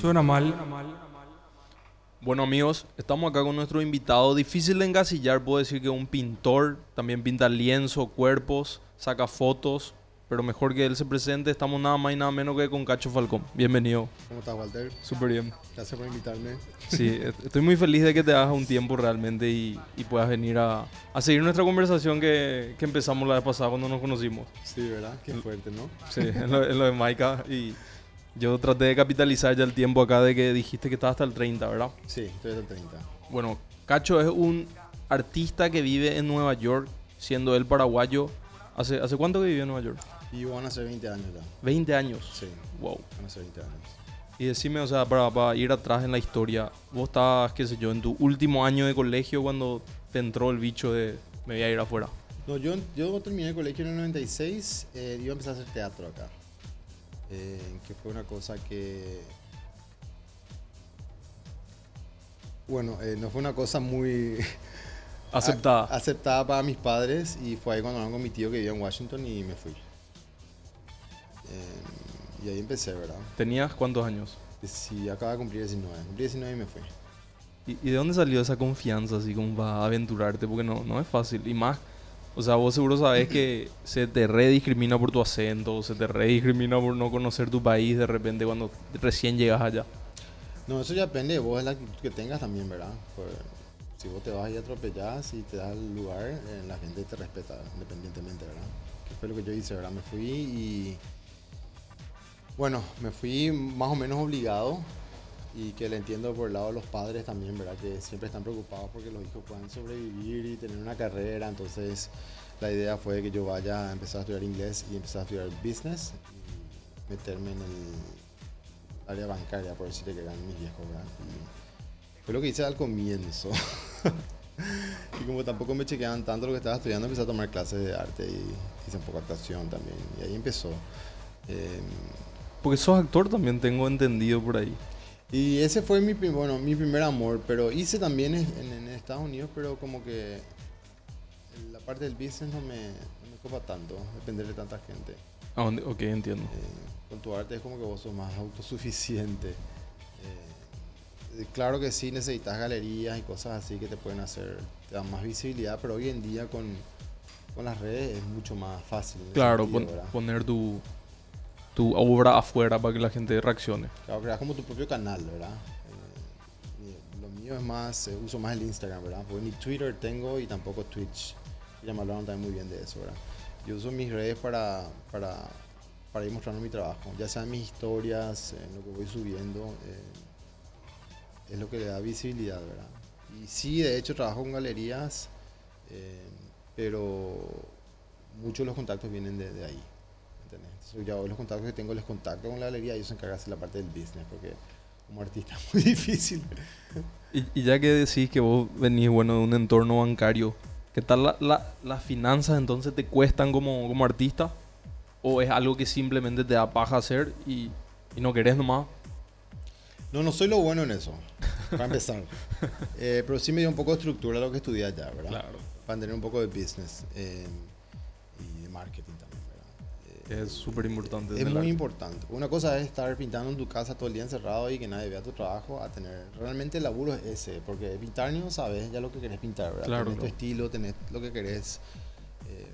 Suena mal. Bueno amigos, estamos acá con nuestro invitado. Difícil de encasillar, puedo decir que un pintor, también pinta lienzo, cuerpos, saca fotos, pero mejor que él se presente, estamos nada más y nada menos que con Cacho Falcón. Bienvenido. ¿Cómo estás, Walter? Súper bien. Gracias por invitarme. Sí, e- estoy muy feliz de que te hagas un tiempo realmente y, y puedas venir a, a seguir nuestra conversación que, que empezamos la vez pasada cuando nos conocimos. Sí, ¿verdad? Qué fuerte, ¿no? Sí, en lo, en lo de Maika. Y yo traté de capitalizar ya el tiempo acá de que dijiste que estaba hasta el 30, ¿verdad? Sí, estoy hasta el 30. Bueno, Cacho es un artista que vive en Nueva York, siendo él paraguayo. ¿Hace, ¿hace cuánto que vivió en Nueva York? Y van a ser 20 años ya. 20 años. Sí, Wow. van a ser 20 años. Y decime, o sea, para, para ir atrás en la historia, vos estabas, qué sé yo, en tu último año de colegio cuando te entró el bicho de me voy a ir afuera. No, yo, yo terminé el colegio en el 96 eh, iba a empezar a hacer teatro acá. Eh, que fue una cosa que... Bueno, eh, no fue una cosa muy... Aceptada. a- aceptada para mis padres y fue ahí cuando hablaron con mi tío que vivía en Washington y me fui. Eh, y ahí empecé, ¿verdad? ¿Tenías cuántos años? Sí, acaba de cumplir 19. Cumplí 19 y me fui. ¿Y, y de dónde salió esa confianza así como para aventurarte? Porque no, no es fácil. Y más, o sea, vos seguro sabés que se te rediscrimina por tu acento, se te rediscrimina por no conocer tu país de repente cuando recién llegas allá. No, eso ya depende de vos, de la que tengas también, ¿verdad? Si vos te vas y atropellás y te das el lugar, eh, la gente te respeta independientemente, ¿verdad? Que fue lo que yo hice, ¿verdad? Me fui y... Bueno, me fui más o menos obligado y que le entiendo por el lado de los padres también, ¿verdad? Que siempre están preocupados porque los hijos puedan sobrevivir y tener una carrera. Entonces, la idea fue que yo vaya a empezar a estudiar inglés y empezar a estudiar business y meterme en el área bancaria, por decirle que eran mis viejos, ¿verdad? Y fue lo que hice al comienzo. y como tampoco me chequeaban tanto lo que estaba estudiando, empecé a tomar clases de arte y hice un poco actuación también. Y ahí empezó. Eh, Porque sos actor también, tengo entendido por ahí. Y ese fue mi, bueno, mi primer amor, pero hice también en, en Estados Unidos, pero como que la parte del business no me, no me copa tanto, depender de tanta gente. Ah, ok, entiendo. Eh, con tu arte es como que vos sos más autosuficiente. Eh, claro que sí necesitas galerías y cosas así que te pueden hacer, te dan más visibilidad, pero hoy en día con, con las redes es mucho más fácil. Claro, sentido, pon- ¿verdad? poner tu, tu obra afuera para que la gente reaccione. Claro, creas como tu propio canal, ¿verdad? Eh, y lo mío es más, eh, uso más el Instagram, ¿verdad? Porque ni Twitter tengo y tampoco Twitch. Ya me hablaron también muy bien de eso, ¿verdad? Yo uso mis redes para, para, para ir mostrando mi trabajo, ya sean mis historias, lo que voy subiendo, eh, es lo que le da visibilidad, ¿verdad? Y sí, de hecho, trabajo con galerías, eh, pero muchos de los contactos vienen de, de ahí. Yo los contactos que tengo les contacto con la galería y ellos se encargan de hacer la parte del business, porque como artista es muy difícil. Y, y ya que decís que vos venís, bueno, de un entorno bancario, ¿qué tal la- la- las finanzas entonces te cuestan como, como artista? ¿O es algo que simplemente te da paja hacer y, y no querés nomás? No, no soy lo bueno en eso, para empezar. Eh, pero sí me dio un poco de estructura lo que estudié allá, ¿verdad? Claro. Para entender un poco de business eh, y de marketing Eh, Es súper importante. Es muy arte. importante. Una cosa es estar pintando en tu casa todo el día encerrado y que nadie vea tu trabajo, a tener... Realmente el laburo es ese, porque pintar no sabes ya lo que querés pintar, ¿verdad? Claro, tenés tu claro. estilo, tenés lo que querés, eh,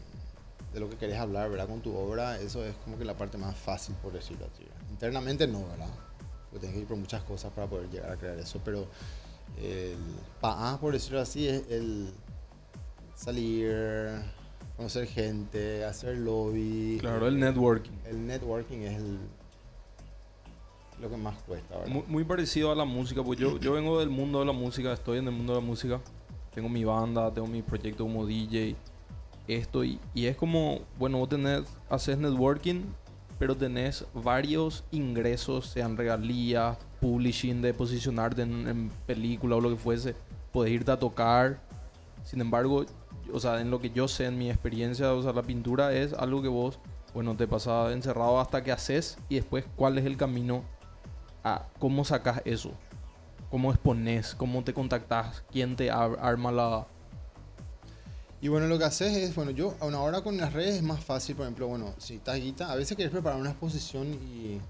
de lo que querés hablar, ¿verdad? Con tu obra, eso es como que la parte más fácil, por decirlo así. Internamente no, ¿verdad? Porque tenés que ir por muchas cosas para poder llegar a crear eso, pero el PAA, por decirlo así, es el salir, conocer gente, hacer lobby. Claro, el networking. El networking es el, lo que más cuesta, ¿verdad? Muy, muy parecido a la música, porque yo, yo vengo del mundo de la música, estoy en el mundo de la música, tengo mi banda, tengo mi proyecto como DJ, esto, y, y es como, bueno, vos tenés, haces networking, pero tenés varios ingresos, sean regalías, publishing, de posicionarte en, en película o lo que fuese, podés irte a tocar, sin embargo, o sea, en lo que yo sé, en mi experiencia, o sea, la pintura es algo que vos, bueno, te pasas encerrado hasta que haces y después cuál es el camino a cómo sacas eso, cómo expones, cómo te contactas, quién te ar- arma la... Y bueno, lo que haces es, bueno, yo a una hora con las redes es más fácil, por ejemplo, bueno, si estás guita, a veces querés preparar una exposición y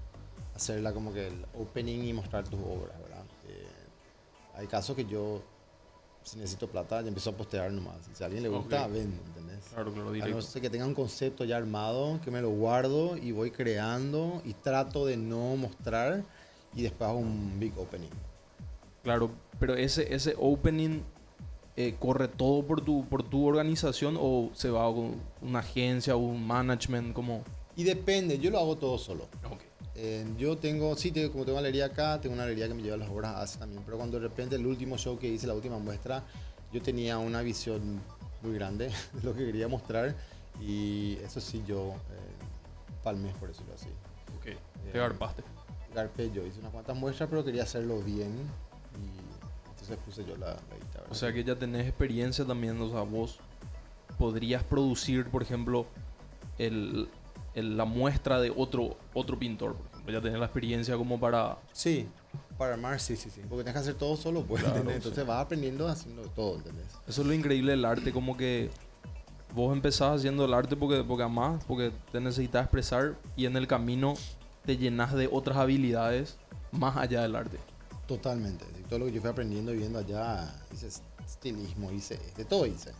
hacerla como que el opening y mostrar tus obras, ¿verdad? Eh, hay casos que yo, si necesito plata, ya empiezo a postear nomás. Si a alguien le gusta, Ok. ven, ¿entendés? Claro, claro, A no directo. ser que tenga un concepto ya armado, que me lo guardo y voy creando y trato de no mostrar y después hago un big opening. Claro, pero ese, ese opening eh, corre todo por tu, por tu organización o se va con una agencia o un management como... Y depende, yo lo hago todo solo. Ok. Eh, yo tengo, sí, tengo, como tengo una galería acá, tengo una galería que me lleva las obras hace también, pero cuando de repente el último show que hice, la última muestra, yo tenía una visión muy grande de lo que quería mostrar y eso sí yo eh, palmé, por decirlo así. Ok. Te garpaste. Garpé yo, hice unas cuantas muestras, pero quería hacerlo bien y entonces puse yo la, la guitarra. O sea que ya tenés experiencia también, o sea, vos podrías producir, por ejemplo, el, el- la muestra de otro, otro pintor, por ejemplo. Ya tenés la experiencia como para... Sí, para armar, sí, sí, sí. Porque tienes que hacer todo solo, pues, Claro, ¿entendés? Entonces sí. vas aprendiendo haciendo todo, ¿entendés? Eso es lo increíble del arte, como que vos empezás haciendo el arte porque, porque amás, porque te necesitas expresar y en el camino te llenas de otras habilidades más allá del arte. Totalmente. Todo lo que yo fui aprendiendo y viendo allá, hice estilismo, hice de todo hice.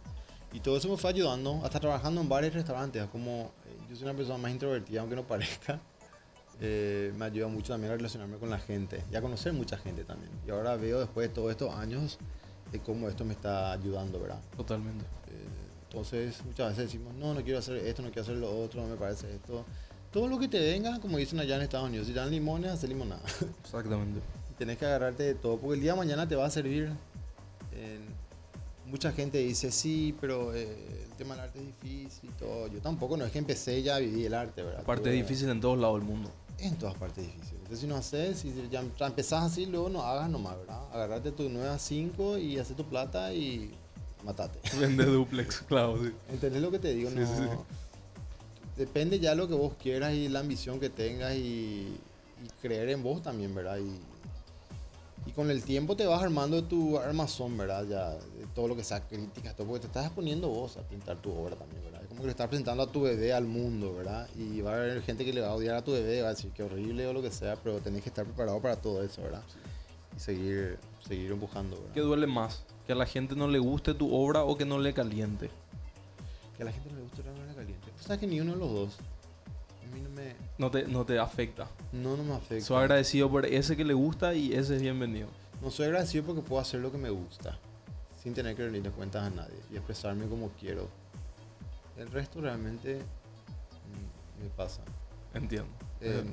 Y todo eso me fue ayudando, hasta trabajando en y restaurantes. Como yo soy una persona más introvertida, aunque no parezca, eh, me ayuda mucho también a relacionarme con la gente y a conocer mucha gente también. Y ahora veo después de todos estos años de cómo esto me está ayudando, ¿verdad? Totalmente. Eh, entonces muchas veces decimos, no, no quiero hacer esto, no quiero hacer lo otro, no me parece esto. Todo lo que te venga, como dicen allá en Estados Unidos, si dan limones, hace limonada. Exactamente. Tenés que agarrarte de todo, porque el día de mañana te va a servir. en- mucha gente dice, sí, pero eh, el tema del arte es difícil y todo. Yo tampoco, no es que empecé ya a vivir el arte, ¿verdad? Aparte es difícil en todos lados del mundo. En todas partes es difícil. Entonces si no haces, si ya ya empezás así, luego no hagas nomás, ¿verdad? Agarrarte tu 9 a 5 y hacer tu plata y matate. Vende duplex, claro, sí. ¿Entendés lo que te digo? Sí, no, sí, sí. Depende ya lo que vos quieras y la ambición que tengas y, y creer en vos también, ¿verdad? Y, y con el tiempo te vas armando tu armazón, ¿verdad? Ya, todo lo que sea críticas, todo, porque te estás exponiendo vos a pintar tu obra también, ¿verdad? Es como que le estás presentando a tu bebé al mundo, ¿verdad? Y va a haber gente que le va a odiar a tu bebé, va a decir que horrible o lo que sea, pero tenés que estar preparado para todo eso, ¿verdad? Y seguir, seguir empujando, ¿verdad? ¿Qué duele más? ¿Que a la gente no le guste tu obra o que no le caliente? Que a la gente no le gusta la obra caliente. Pues sabes que ni uno de los dos. A mí no me, No te, no te afecta. no, no me afecta. Soy agradecido por ese que le gusta y ese es bienvenido. No soy agradecido porque puedo hacer lo que me gusta, sin tener que rendirle cuentas a nadie y expresarme como quiero. El resto realmente mm, me pasa. Entiendo. Eh,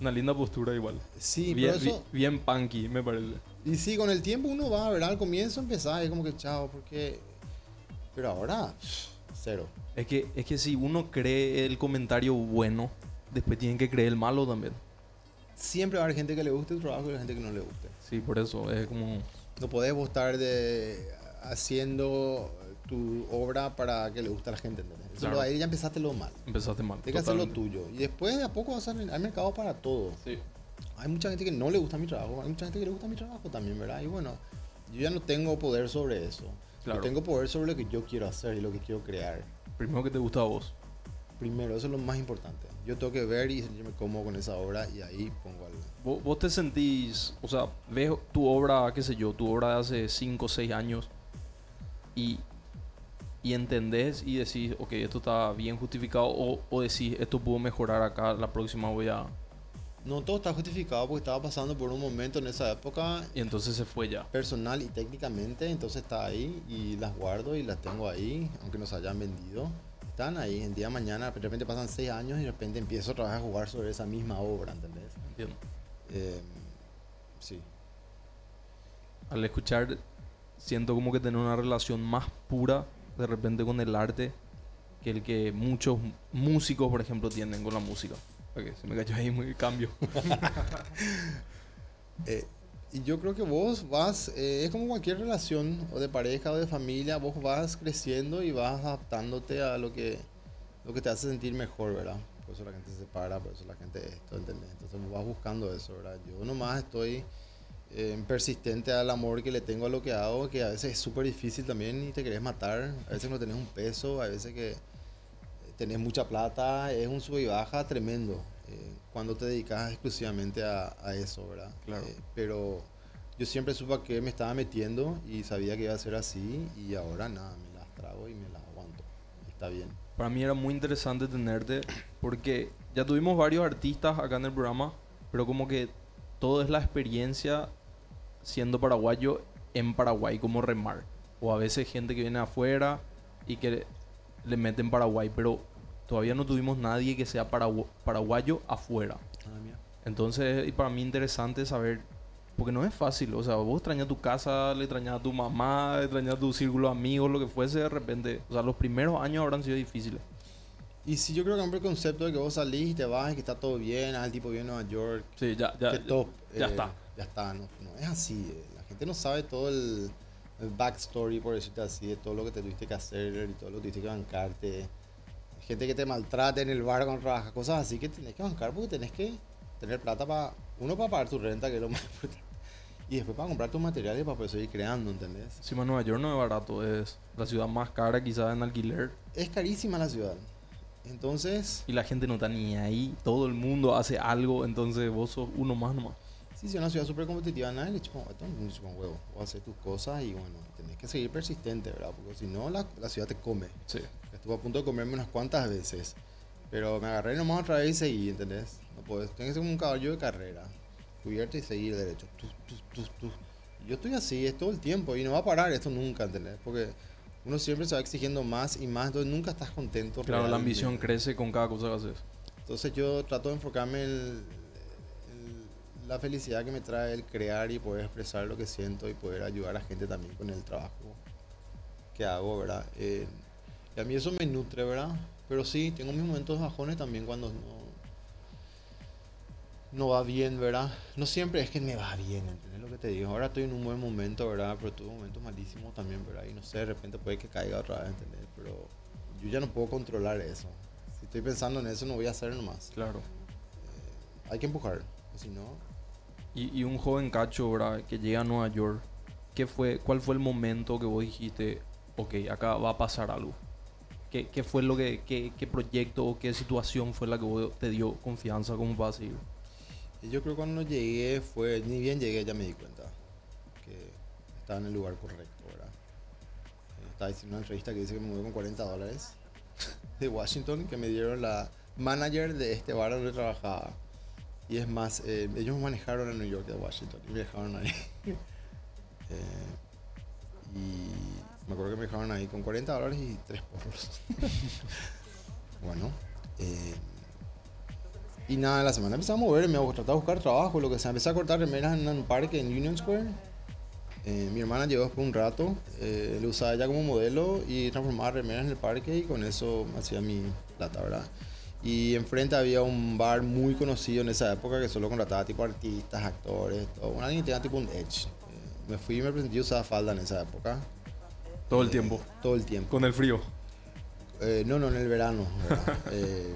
Una linda postura igual. sí, bien, pero eso, bi- bien punky, me parece. y sí, con el tiempo uno va, ¿verdad? Al comienzo empezás, es como que chao, porque... Pero ahora, cero. Es que, es que si uno cree el comentario bueno, después tienen que creer el malo también. Siempre va a haber gente que le guste tu trabajo y gente que no le guste. Sí, por eso es como... No podés vos estar de, haciendo tu obra para que le guste a la gente, ¿entendés? Eso Claro. ahí ya empezaste lo mal. Empezaste mal. Tienes que hacer lo tuyo. Y después de a poco vas a hay mercado para todo. Sí. Hay mucha gente que no le gusta mi trabajo, hay mucha gente que le gusta mi trabajo también, ¿verdad? Y bueno, yo ya no tengo poder sobre eso. Claro. Yo tengo poder sobre lo que yo quiero hacer y lo que quiero crear. Primero que te gusta a vos. Primero, eso es lo más importante. Yo tengo que ver y sentirme cómodo con esa obra y ahí pongo al... Vos, vos te sentís, o sea, ves tu obra, qué sé yo, tu obra de hace 5 o 6 años y, y entendés y decís, ok, esto está bien justificado o, o decís, esto puedo mejorar acá, la próxima voy a... No todo está justificado porque estaba pasando por un momento en esa época Y entonces se fue ya. personal y técnicamente, entonces está ahí y las guardo y las tengo ahí, aunque nos hayan vendido. Están ahí, el día de mañana, de repente pasan seis años y de repente empiezo otra vez a jugar sobre esa misma obra, ¿entendés? Entiendo. Eh, sí. Al escuchar, siento como que tener una relación más pura de repente con el arte que el que muchos músicos, por ejemplo, tienen con la música. Ok, se me cayó ahí muy cambio. Eh, y yo creo que vos vas, eh, es como cualquier relación, o de pareja o de familia, vos vas creciendo y vas adaptándote a lo que, lo que te hace sentir mejor, ¿verdad? Por eso la gente se separa, por eso la gente esto, ¿entendés? Entonces vos vas buscando eso, ¿verdad? Yo nomás estoy eh, persistente al amor que le tengo a lo que hago, que a veces es súper difícil también y te querés matar, a veces no tenés un peso, a veces que tenés mucha plata, es un sub y baja tremendo. eh, cuando te dedicas exclusivamente a, a eso, ¿verdad? Claro. Eh, pero yo siempre supe a qué me estaba metiendo y sabía que iba a ser así y ahora nada, me las trago y me las aguanto. Está bien. Para mí era muy interesante tenerte porque ya tuvimos varios artistas acá en el programa, pero como que todo es la experiencia siendo paraguayo en Paraguay, como remar. O a veces gente que viene afuera y que le meten Paraguay, pero todavía no tuvimos nadie que sea paragu- paraguayo afuera. Entonces, y para mí interesante saber, porque no es fácil, o sea, vos extrañas tu casa, le extrañas a tu mamá, le extrañas a tu círculo de amigos, lo que fuese de repente. O sea, los primeros años habrán sido difíciles. Y si yo creo que el concepto de que vos salís y te vas y que está todo bien, ah, el tipo viene a Nueva York, Sí, ya, ya. que top. ya eh, está. Ya está, no, no es así. eh. La gente no sabe todo el, el backstory, por decirte así, de todo lo que te tuviste que hacer y todo lo que tuviste que bancarte. Gente que te maltrata en el bar cuando trabajas, cosas así que tenés que bancar porque tenés que tener plata para, uno para pagar tu renta, que es lo más importante, y después para comprar tus materiales para poder seguir creando, ¿entendés? Encima Nueva York no es barato, es la ciudad más cara quizás en alquiler. Es carísima la ciudad. Entonces, Y la gente no está ni ahí, todo el mundo hace algo, entonces vos sos uno más nomás. Sí, sí, es una ciudad súper competitiva, nadie le chupa, un huevo. Vos hacer tus cosas y bueno, tenés que seguir persistente, ¿verdad? Porque si no, la, la ciudad te come. Sí. Estuve a punto de comerme unas cuantas veces. Pero me agarré nomás otra vez y seguí, ¿entendés? No puedes, tienes que ser como un caballo de carrera. Cubierto y seguir derecho. Tu, tu, tu. Yo estoy así, es todo el tiempo y no va a parar esto nunca, ¿entendés? Porque uno siempre se va exigiendo más y más, entonces nunca estás contento. Claro, la ambición crece con cada cosa que haces. Entonces yo trato de enfocarme en la felicidad que me trae el crear y poder expresar lo que siento y poder ayudar a gente también con el trabajo que hago, ¿verdad? Eh, y a mí eso me nutre, ¿verdad? Pero sí, tengo mis momentos bajones también cuando no, no va bien, ¿verdad? No siempre es que me va bien, ¿entendés lo que te digo? Ahora estoy en un buen momento, ¿verdad? Pero tuve momentos malísimos también, ¿verdad? Y no sé, de repente puede que caiga otra vez, ¿entendés? Pero yo ya no puedo controlar eso. Si estoy pensando en eso, no voy a hacer nomás. Claro. Hay que empujar, si no, Y, y un joven cacho, ¿verdad? Que llega a Nueva York. ¿Qué fue, ¿Cuál fue el momento que vos dijiste, ok, acá va a pasar algo? ¿Qué, qué fue lo que, qué, qué proyecto o qué situación fue la que vos te dio confianza como para seguir? Yo creo que cuando llegué fue, ni bien llegué ya me di cuenta que estaba en el lugar correcto, ¿verdad? Eh, Estaba diciendo una entrevista que dice que me mudé con 40 dólares de Washington que me dieron la manager de este bar donde trabajaba. Y es más, eh, ellos me manejaron a New York de Washington y me dejaron ahí. Eh, y me acuerdo que me dejaron ahí con 40 dólares y tres porros. bueno, eh, y nada, la semana empecé a mover, me traté de buscar trabajo, lo que sea. Empecé a cortar remeras en un parque en Union Square. Eh, mi hermana llegó después un rato, eh, lo usaba ella como modelo y transformaba remeras en el parque y con eso hacía mi plata, ¿verdad? Y enfrente había un bar muy conocido en esa época que solo contrataba tipo artistas, actores, todo. Una alguien tenía tipo un edge. Me fui y me presenté y usaba falda en esa época. Todo el Eh, tiempo. Todo el tiempo. Con el frío. Eh, no, no, en el verano. Eh,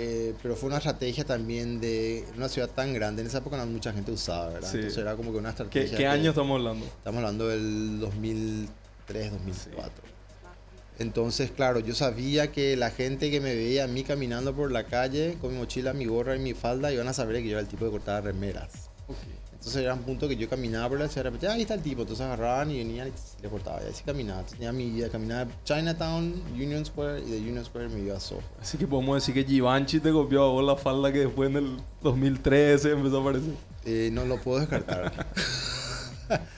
eh, pero fue una estrategia también de una ciudad tan grande. En esa época no mucha gente usaba, ¿verdad? Sí. Entonces era como que una ¿Qué, estrategia. qué año estamos hablando? Estamos hablando del 2003, 2004. Entonces, claro, yo sabía que la gente que me veía a mí caminando por la calle con mi mochila, mi gorra y mi falda iban a saber que yo era el tipo que cortaba remeras. Entonces era un punto que yo caminaba por la ciudad, de repente, "Ah, ahí está el tipo. Entonces agarraban y venían y le cortaba. Y así caminaba. Tenía mi vida, caminaba de Chinatown, Union Square y de Union Square me iba a Soho. Así que podemos decir que Givenchy te copió a vos la falda que después en el 2013 empezó a aparecer. Eh, no lo puedo descartar.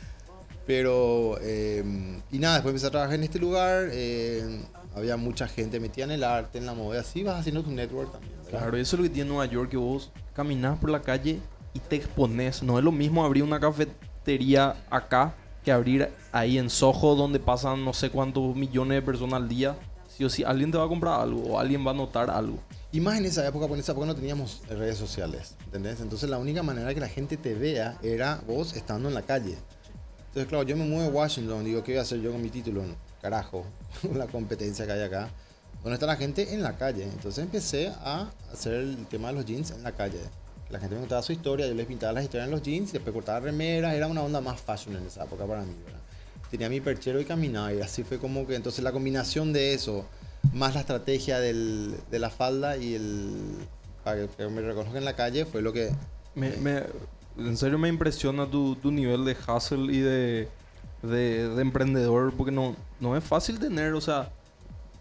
Pero, eh, y nada, después empecé a trabajar en este lugar. eh, había mucha gente metida en el arte, en la moda. Así vas haciendo tu network también. ¿verdad? Claro, eso es lo que tiene Nueva York, que vos caminás por la calle y te expones. No es lo mismo abrir una cafetería acá que abrir ahí en Soho, donde pasan no sé cuántos millones de personas al día. Sí o sí, alguien te va a comprar algo o alguien va a notar algo. Y más en esa época, porque en esa época no teníamos redes sociales. ¿Entendés? Entonces la única manera que la gente te vea era vos estando en la calle. Entonces, claro, yo me muevo a Washington, digo, ¿qué voy a hacer yo con mi título? Carajo, la competencia que hay acá. ¿Dónde está la gente? En la calle. Entonces empecé a hacer el tema de los jeans en la calle. La gente me contaba su historia, yo les pintaba las historias en los jeans, después cortaba remeras, era una onda más fashion en esa época para mí, ¿verdad? Tenía mi perchero y caminaba, y así fue como que, entonces la combinación de eso, más la estrategia del- de la falda y el, para que, me reconozcan en la calle fue lo que... Me, me, en serio me impresiona tu, tu nivel de hustle y de, de, de emprendedor, porque no, no es fácil tener, o sea,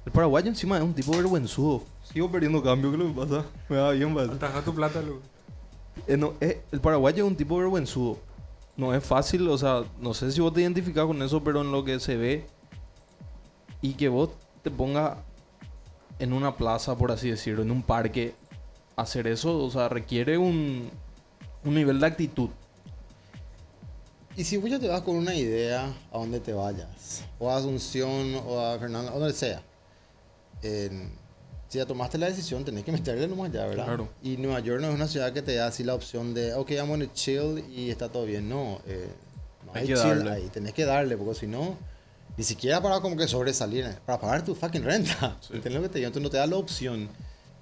el paraguayo encima es un tipo vergüenzudo. Sigo perdiendo cambio, ¿qué es lo que pasa? Me va bien, pasa. Ataja tu plata, luego. Eh, no, eh, el paraguayo es un tipo vergüenzudo. No es fácil, o sea, no sé si vos te identificas con eso, pero en lo que se ve y que vos te pongas en una plaza, por así decirlo, en un parque, hacer eso, o sea, requiere un, un nivel de actitud. Y si vos ya te vas con una idea a donde te vayas, o a Asunción, o a Fernando, o donde sea, en- si ya tomaste la decisión, tenés que meterle nomás ya, ¿verdad? Claro. Y Nueva York no es una ciudad que te da así la opción de, ok, I'm gonna chill y está todo bien. No, eh, no Hay hay, que chill darle. ahí, tenés que darle, porque si no, ni siquiera para como que sobresalir, para pagar tu fucking renta. Sí. ¿Entendés lo que te digo? Entonces no te da la opción.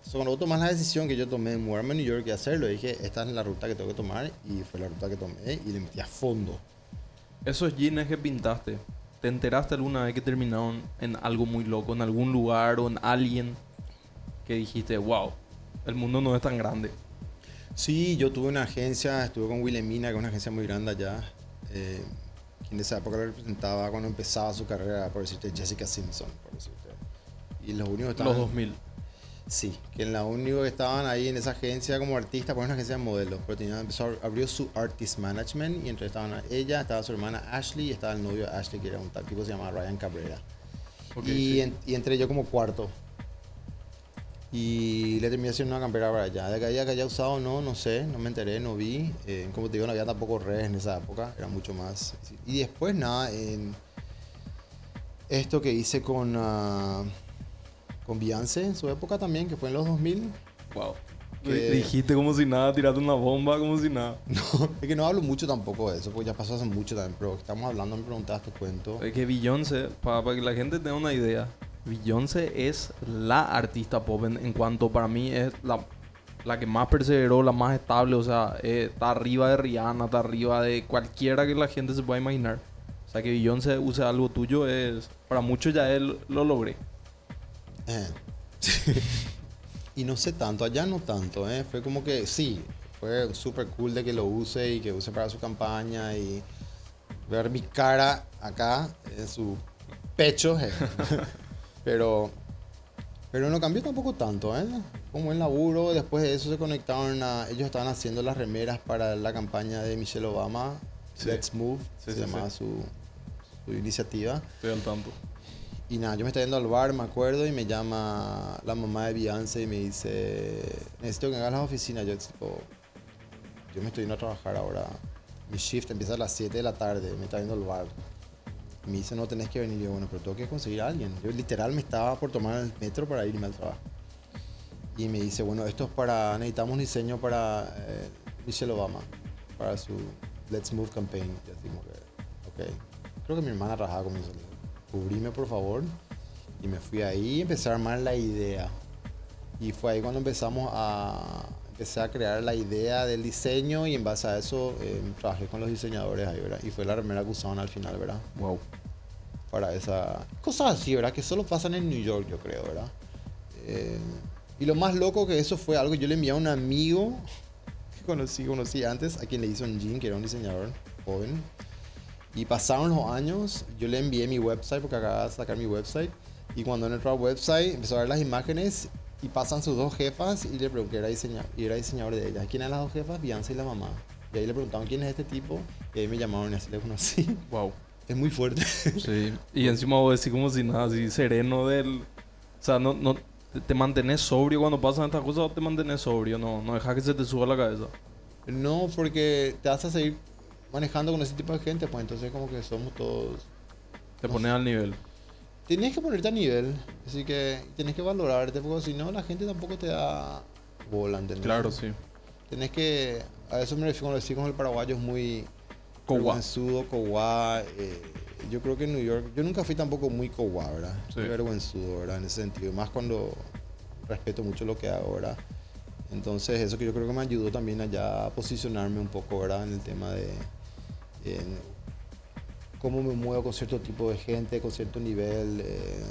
So, cuando tomas la decisión que yo tomé de mudarme a New York y hacerlo, dije, esta es la ruta que tengo que tomar y fue la ruta que tomé y le metí a fondo. Esos jeans que pintaste, ¿te enteraste alguna vez que terminaron en algo muy loco, en algún lugar o en alguien que dijiste, wow, el mundo no es tan grande? Sí, yo tuve una agencia, estuve con Wilhelmina, que es una agencia muy grande allá, eh, en esa época lo representaba cuando empezaba su carrera, por decirte, Jessica Simpson, por decirte. Y los únicos que Los estaban... 2000. Sí, que en la único que estaban ahí en esa agencia como artista, pues una agencia de modelos, pero tenía, empezó, abrió su artist management y entre estaban ella, estaba su hermana Ashley y estaba el novio de Ashley, que era un tal tipo que se llamaba Ryan Cabrera. Y, sí. en- y entré yo como cuarto. Y le terminé haciendo una campera para allá. De que haya, que haya usado no, no sé, no me enteré, no vi. Eh, como te digo, no había tampoco redes en esa época, era mucho más. Y después nada, en esto que hice con, ah, con Beyoncé en su época también, que fue en los 2000. Wow. que- Dijiste como si nada, tiraste una bomba como si nada. No, es que no hablo mucho tampoco de eso, porque ya pasó hace mucho también, pero estamos hablando, me preguntaste, te cuento. Es que Beyoncé, para, que la gente tenga una idea, Beyoncé es la artista pop en, en cuanto para mí es la, la que más perseveró, la más estable, o sea, eh, está arriba de Rihanna, está arriba de cualquiera que la gente se pueda imaginar. O sea, que Beyoncé use algo tuyo es, para muchos ya él lo logré. Eh. y no sé tanto, allá no tanto, ¿eh? Fue como que sí, fue súper cool de que lo use y que use para su campaña y ver mi cara acá en su pecho. eh. pero, pero no cambió tampoco tanto, ¿eh? Como el laburo, después de eso se conectaron a... Ellos estaban haciendo las remeras para la campaña de Michelle Obama, Sí. Let's Move, Sí, se sí, llamaba su iniciativa. Estoy al tanto. Y nada, yo me estaba yendo al bar, me acuerdo, y me llama la mamá de Beyoncé y me dice, necesito que hagas las oficinas. Yo yo me estoy yendo a trabajar ahora. Mi shift empieza a las 7 de la tarde, me está yendo al bar. Me dice, no, tenés que venir. Y yo, bueno, pero tengo que conseguir a alguien. Yo literal me estaba por tomar el metro para irme al trabajo. Y me dice, bueno, esto es para, necesitamos un diseño para eh, Michelle Obama, para su Let's Move campaign. Y así como ok. Creo que mi hermana trabajaba conmigo. Cubríme, por favor. Y me fui ahí y empecé a armar la idea. Y fue ahí cuando empezamos a... Empecé a crear la idea del diseño y en base a eso eh, trabajé con los diseñadores ahí, ¿verdad? Y fue la remera que usaban al final, ¿verdad? Wow. para esa cosas así, ¿verdad? Que solo pasan en New York, yo creo, ¿verdad? Eh, y lo más loco que eso fue algo que yo le envié a un amigo que conocí, conocí antes, a quien le hizo un jean, que era un diseñador joven. Y pasaron los años, yo le envié mi website, porque acababa de sacar mi website. Y cuando entró al website, empezó a ver las imágenes y pasan sus dos jefas y le pregunté, era diseñador, y era diseñador de ellas. ¿Quién eran las dos jefas? Beyoncé y la mamá. Y ahí le preguntaban quién es este tipo y ahí me llamaron y así le conocí. Wow. Es muy fuerte. Sí. Y encima vos decís como si nada, así sereno del... O sea, no, no, te- te mantenés sobrio cuando pasan estas cosas o te mantenés sobrio, no, no dejas que se te suba la cabeza. No, porque te a seguir manejando con ese tipo de gente, pues entonces como que somos todos... Te pones al nivel. Tienes que ponerte a nivel, así que tienes que valorarte, porque si no la gente tampoco te da bola, ¿entendés? Claro, sí. Tienes que... A eso me refiero cuando decimos el paraguayo es muy... Coguá. Vergüenzudo, coguá. eh, yo creo que en New York... Yo nunca fui tampoco muy coguá, ¿verdad? Sí. Muy vergüenzudo, ¿verdad? En ese sentido. Más cuando respeto mucho lo que hago, ¿verdad? Entonces eso que yo creo que me ayudó también allá a posicionarme un poco, ¿verdad? En el tema de... en cómo me muevo con cierto tipo de gente, con cierto nivel. eh,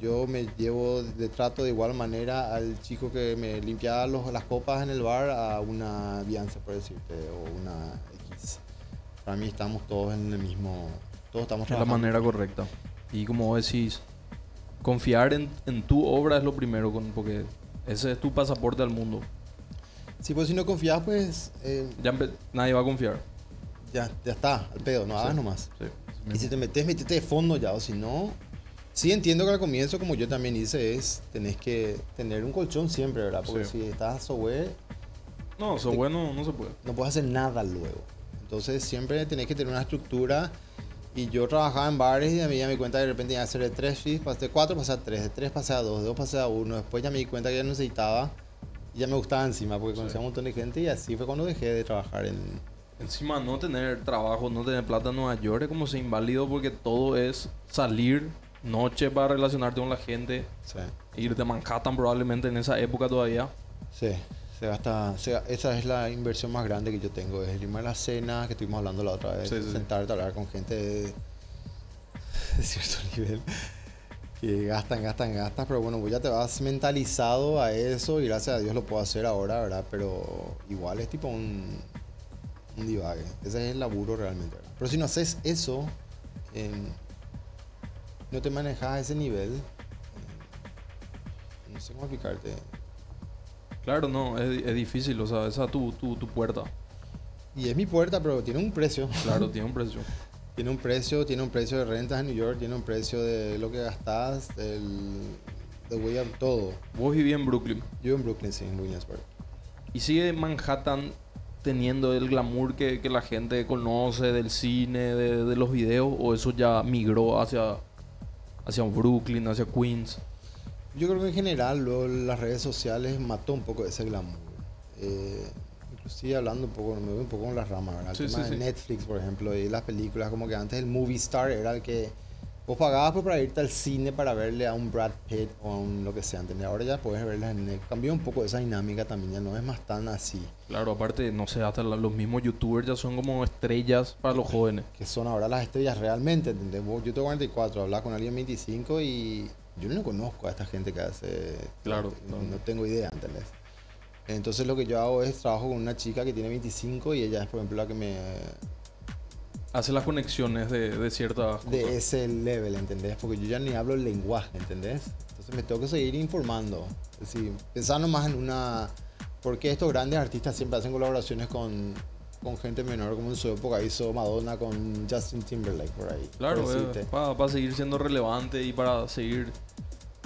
yo me llevo de trato de igual manera al chico que me limpiaba los, las copas en el bar a una Bianca, por decirte, o una X. Para mí estamos todos en el mismo... Todos estamos Es la trabajando. manera correcta. Y como decís, confiar en, en tu obra es lo primero, con- porque ese es tu pasaporte al mundo. Sí, pues si no confías, pues eh, Ya nadie va a confiar. Ya, ya está, al pedo, no hagas Sí. nomás. Sí, Y si te metes, metete de fondo ya, o si no... Sí entiendo que al comienzo, como yo también hice, es tenés que tener un colchón siempre, ¿verdad? Porque Sí. si estás software, No, eso bueno no se puede. no puedes hacer nada luego. Entonces siempre tenés que tener una estructura. Y yo trabajaba en bares y a mí ya me di cuenta que de repente iba a hacer de 3 shifts, pasé de 4 pasé a 3, de 3 pasé a 2, de 2 pasé a 1. Después ya me di cuenta que ya no necesitaba y ya me gustaba encima porque Sí. conocía a un montón de gente y así fue cuando dejé de trabajar en... Encima no tener trabajo, no tener plata en Nueva York es como ser inválido porque todo es salir noche para relacionarte con la gente, Sí, irte a Manhattan probablemente en esa época todavía. sí. Se gasta, se- esa es la inversión más grande que yo tengo, es irme a la cena, que estuvimos hablando la otra vez, Sí, sí, sí. sentarte a hablar con gente de, de cierto nivel. Que gastan, gastan, gastan, pero bueno, pues ya te vas mentalizado a eso y gracias a Dios lo puedo hacer ahora, ¿verdad? Pero igual es tipo un, un divague. Ese es el laburo realmente, ¿verdad? Pero si no haces eso, em, no te manejas a ese nivel, em, no sé cómo explicarte. Claro, no, es, es difícil, o sea, esa es tu, tu, tu puerta. Y es mi puerta, pero tiene un precio. Claro, tiene un precio. Tiene un precio, tiene un precio de rentas en New York, tiene un precio de lo que gastas, del, de huella, todo. Vos vivís en Brooklyn Yo en Brooklyn, sí, en Williamsburg. y sigue Manhattan teniendo el glamour que, que la gente conoce del cine, de, de los videos, o eso ya migró hacia, hacia Brooklyn, hacia Queens. Yo creo que en general las redes sociales mató un poco ese glamour. Eh, inclusive hablando un poco, me voy un poco con las ramas, ¿verdad? El Sí, tema sí, de sí. Netflix, por ejemplo, y las películas, como que antes el movie star era el que vos pagabas pues, para irte al cine para verle a un Brad Pitt o a un lo que sea, ¿entendés? Ahora ya puedes verlas en Netflix. Cambió un poco esa dinámica también, ya no es más tan así. Claro, aparte, no sé, hasta los mismos youtubers ya son como estrellas para los jóvenes. que son ahora las estrellas realmente, ¿entendés? Vos- Yo tengo 44, hablar con alguien 25 y yo no conozco a esta gente que hace... Claro, no tengo idea, ¿entendés? Entonces lo que yo hago es trabajo con una chica que tiene 25 y ella es, por ejemplo, la que me... Hace las conexiones de, de ciertas cosas. de ese level, ¿entendés? Porque yo ya ni hablo el lenguaje, ¿entendés? Entonces me tengo que seguir informando. Es decir, pensando más en una... Porque estos grandes artistas siempre hacen colaboraciones con, con gente menor, como en su época hizo Madonna con Justin Timberlake por ahí. Claro, por decirte. para seguir siendo relevante y para seguir...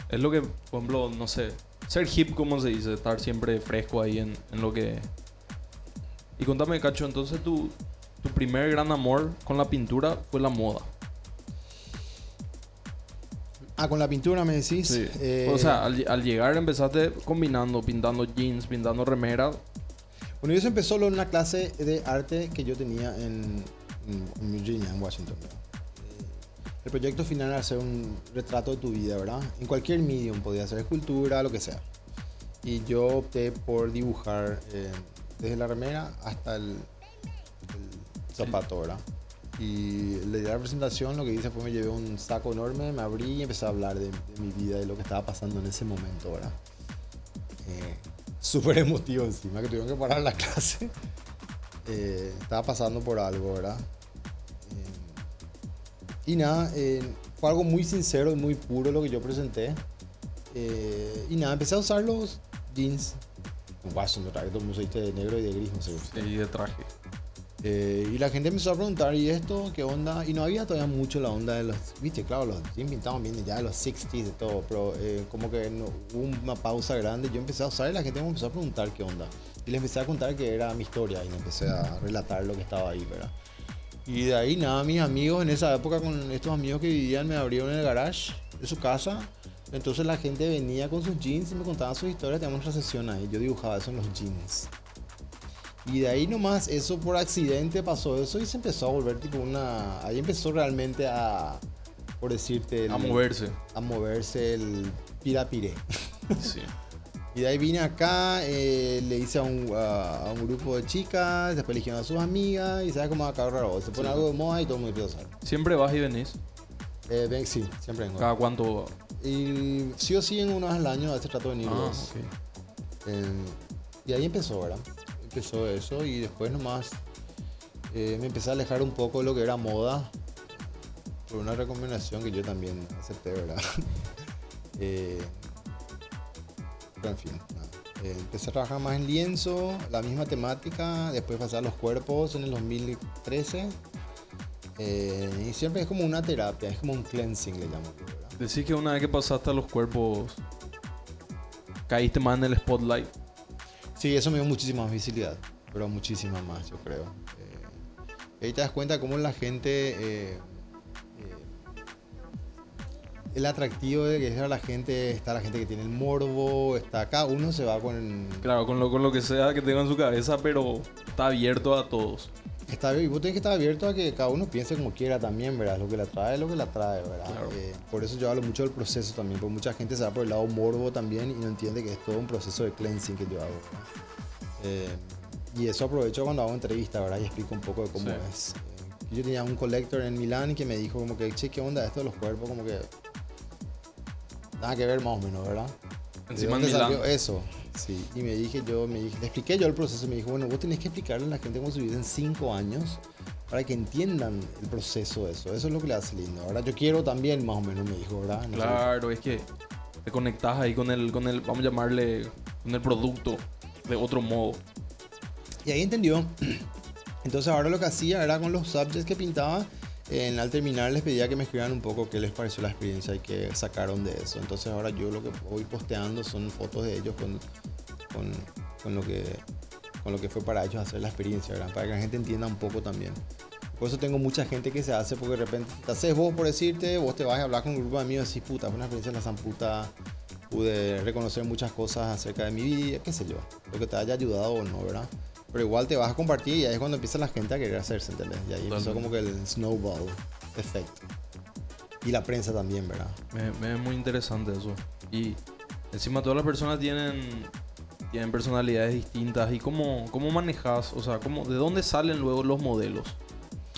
Es lo que, por ejemplo, no sé, ser hip, como se dice, estar siempre fresco ahí en, en lo que... Y contame, Cacho, entonces tu, tu primer gran amor con la pintura fue la moda. Ah, con la pintura me decís. Eh, o sea, al, al llegar empezaste combinando, pintando jeans, pintando remeras. Bueno, eso empezó en una clase de arte que yo tenía en, en Virginia, en Washington. Eh, El proyecto final era hacer un retrato de tu vida, ¿verdad? En cualquier medium, podía ser escultura, lo que sea. Y yo opté por dibujar eh, desde la remera hasta el, el zapato, ¿verdad? Y le di la presentación, lo que hice fue me llevé un saco enorme, me abrí y empecé a hablar de, de mi vida, de lo que estaba pasando en ese momento, ¿verdad? Eh, Súper emotivo encima, que tuvieron que parar la clase. Eh, estaba pasando por algo, ¿verdad? Eh, y nada, eh, fue algo muy sincero y muy puro lo que yo presenté. Eh, y nada, empecé a usar los jeans. Washington, ¿verdad? Que todo el mundo se viste de negro y de gris, no sé. Y de traje. Eh, y la gente empezó a preguntar, ¿y esto qué onda? Y no había todavía mucho la onda de los, viste, claro, los pintaban bien ya de los 60s de todo, pero eh, como que hubo una pausa grande. Yo empecé a usar la gente me empezó a preguntar qué onda. Y les empecé a contar que era mi historia y empecé a relatar lo que estaba ahí, ¿verdad? Y de ahí nada, mis amigos en esa época con estos amigos que vivían me abrieron el garage de su casa. Entonces la gente venía con sus jeans y me contaban sus historias, teníamos otra sesión ahí. Yo dibujaba eso en los jeans. Y de ahí nomás, eso por accidente pasó eso y se empezó a volver tipo una... Ahí empezó realmente a, por decirte... el- A moverse. A moverse el pirapiré. Sí. Y de ahí vine acá, eh, le hice a un, a, a un grupo de chicas, después eligieron a sus amigas y sabes cómo va a acabar raro. Se pone Sí. algo de moda y todo el mundo empieza. Siempre vas y venís. Eh, ven- sí, siempre vengo. ¿Cada cuánto? Y sí o sí en una vez al año a veces trato de venir Ah, dos. ok. Eh, y ahí empezó, ¿verdad? Empezó eso y después nomás eh, me empecé a alejar un poco de lo que era moda por una recomendación que yo también acepté, ¿verdad? Eh, pero en fin. Eh, empecé a trabajar más en lienzo, la misma temática, después pasé a los cuerpos en el 2013. eh, y siempre es como una terapia, es como un cleansing, le llamo. Decís que una vez que pasaste a los cuerpos, caíste más en el spotlight. Sí, eso me dio muchísima visibilidad, pero muchísima más, yo creo. Eh, ahí te das cuenta cómo la gente. eh, eh, el atractivo de que es la gente, está la gente que tiene el morbo, está acá, uno se va con. Claro, con lo, con lo que sea que tenga en su cabeza, pero está abierto a todos. Está, y vos tenés que estar abierto a que cada uno piense como quiera también, ¿verdad? Lo que la trae, lo que la trae, ¿verdad? Claro. Eh, por eso yo hablo mucho del proceso también, porque mucha gente se va por el lado morbo también y no entiende que es todo un proceso de cleansing que yo hago. Eh, y eso aprovecho cuando hago entrevistas, ¿verdad? Y explico un poco de cómo Sí. es. Eh, yo tenía un collector en Milán que me dijo como que, che, ¿qué onda esto de los cuerpos? Como que... Nada que ver más o menos, ¿verdad? ¿De Encima en dónde Milán. salió eso? Sí, y me dije yo, me dije, le expliqué yo el proceso, me dijo, bueno, vos tenés que explicarle a la gente cómo se vive en cinco años para que entiendan el proceso de eso. Eso es lo que le hace lindo. Ahora yo quiero también, más o menos, me dijo, ¿verdad? No. Claro, es que te conectas ahí con el, con el, vamos a llamarle, con el producto de otro modo. Y ahí entendió. Entonces ahora lo que hacía era con los subjects que pintaba, en, al terminar les pedía que me escribieran un poco qué les pareció la experiencia y qué sacaron de eso. Entonces ahora yo lo que voy posteando son fotos de ellos con, con, con lo, que, con lo que fue para ellos hacer la experiencia, ¿verdad? Para que la gente entienda un poco también. Por eso tengo mucha gente que se hace porque de repente te haces vos por decirte, vos te vas a hablar con un grupo de amigos y decís, puta, fue una experiencia en la zamputa, pude reconocer muchas cosas acerca de mi vida, qué sé yo, lo que te haya ayudado o no, ¿verdad? Pero igual te vas a compartir y ahí es cuando empieza la gente a querer hacerse, ¿entendés? Y ahí empezó como que el snowball effect. Y la prensa también, ¿verdad? Me, me es muy interesante eso. Y encima todas las personas tienen, tienen personalidades distintas. ¿Y cómo, cómo manejas? O sea, cómo, ¿de dónde salen luego los modelos?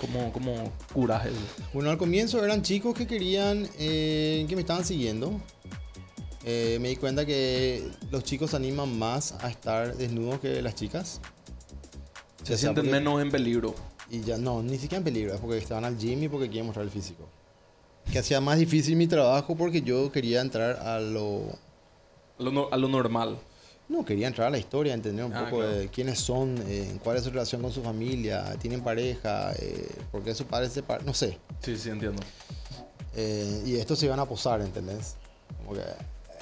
¿Cómo, cómo curas eso? Bueno, al comienzo eran chicos que querían, eh, que me estaban siguiendo. Eh, me di cuenta que los chicos se animan más a estar desnudos que las chicas. Se sienten porque- menos en peligro. Y ya no, ni siquiera en peligro, es porque estaban al gym y porque querían mostrar el físico. Que hacía más difícil mi trabajo porque yo quería entrar a lo... A lo, no- a lo normal. No, quería entrar a la historia, entender un Ah, poco claro. de quiénes son, eh, cuál es su relación con su familia, tienen pareja, eh, por qué su padre se separa- no sé. Sí, sí, entiendo. Eh, y estos se iban a posar, ¿entendés? Como que...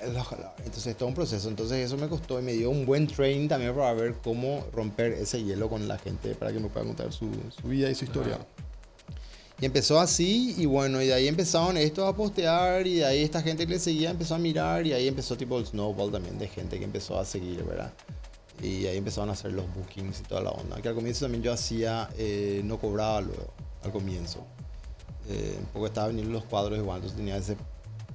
Entonces, es todo un proceso. Entonces, eso me costó y me dio un buen training también para ver cómo romper ese hielo con la gente para que me puedan contar su, su vida y su historia. Ajá. Y empezó así, y bueno, y de ahí empezaron estos a postear, y de ahí esta gente que le seguía empezó a mirar, y ahí empezó tipo el snowball también de gente que empezó a seguir, ¿verdad? Y ahí empezaron a hacer los bookings y toda la onda. Que al comienzo también yo hacía, eh, no cobraba luego, al comienzo. Eh, porque estaba vendiendo los cuadros igual, entonces tenía ese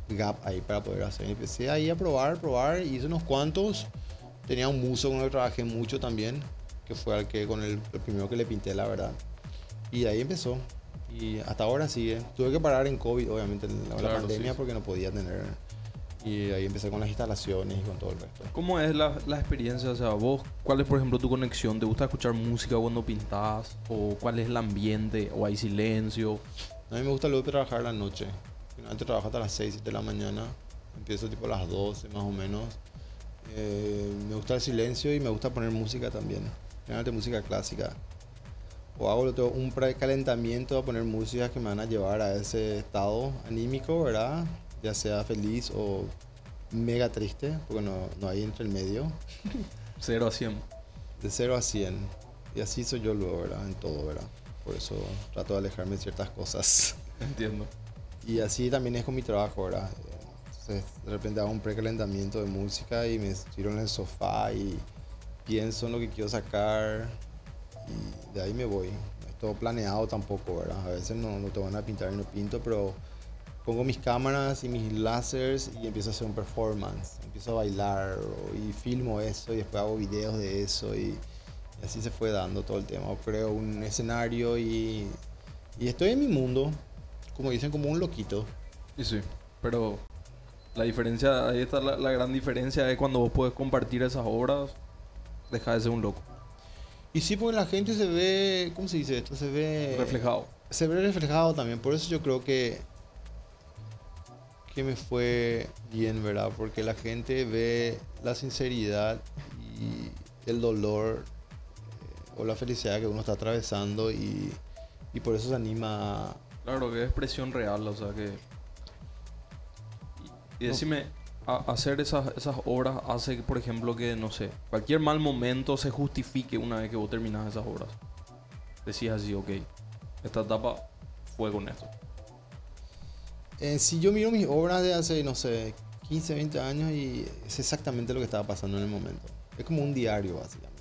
gap ahí para poder hacer. Empecé ahí a probar, probar, hice unos cuantos. Tenía un muso con el que trabajé mucho también, que fue al que, con el, el primero que le pinté, la verdad. Y de ahí empezó. Y hasta ahora sigue. Tuve que parar en COVID, obviamente, en la, la Claro, pandemia, sí, porque no podía tener. Y ahí empecé con las instalaciones y con todo el resto. ¿Cómo es la, la experiencia? O sea, vos, ¿cuál es, por ejemplo, tu conexión? ¿Te gusta escuchar música cuando pintas? ¿O cuál es el ambiente? ¿O hay silencio? A mí me gusta luego trabajar la noche. Finalmente trabajo hasta las 6, 7 de la mañana. Empiezo tipo a las 12 más o menos. Eh, me gusta el silencio y me gusta poner música también. Generalmente música clásica. O hago tengo un precalentamiento a poner música que me van a llevar a ese estado anímico, ¿verdad? Ya sea feliz o mega triste, porque no, no hay entre el medio. 0 a 100. De 0 a 100. Y así soy yo luego, ¿verdad? En todo, ¿verdad? Por eso trato de alejarme de ciertas cosas. Entiendo. Y así también es con mi trabajo, ¿verdad? Entonces, de repente hago un precalentamiento de música y me tiro en el sofá y pienso en lo que quiero sacar y de ahí me voy. No es todo planeado tampoco, ¿verdad? A veces no, no te van a pintar y no pinto, pero pongo mis cámaras y mis láseres y empiezo a hacer un performance. Empiezo a bailar y filmo eso y después hago videos de eso y así se fue dando todo el tema. O creo un escenario y, y estoy en mi mundo como dicen, como un loquito. Y sí, pero la diferencia, ahí está la, la gran diferencia, es cuando vos puedes compartir esas obras, deja de ser un loco. Y sí, porque la gente se ve, ¿cómo se dice esto? Se ve... Reflejado. Se ve reflejado también, por eso yo creo que que me fue bien, ¿verdad? Porque la gente ve la sinceridad y el dolor eh, o la felicidad que uno está atravesando y, y por eso se anima a, Claro, que es expresión real, o sea que... Y, y decime, a- hacer esas, esas obras hace, por ejemplo, que, no sé, cualquier mal momento se justifique una vez que vos terminás esas obras. Decís así, ok, esta etapa fue con esto. Eh, si yo miro mis obras de hace, no sé, 15, 20 años y es exactamente lo que estaba pasando en el momento. Es como un diario, básicamente.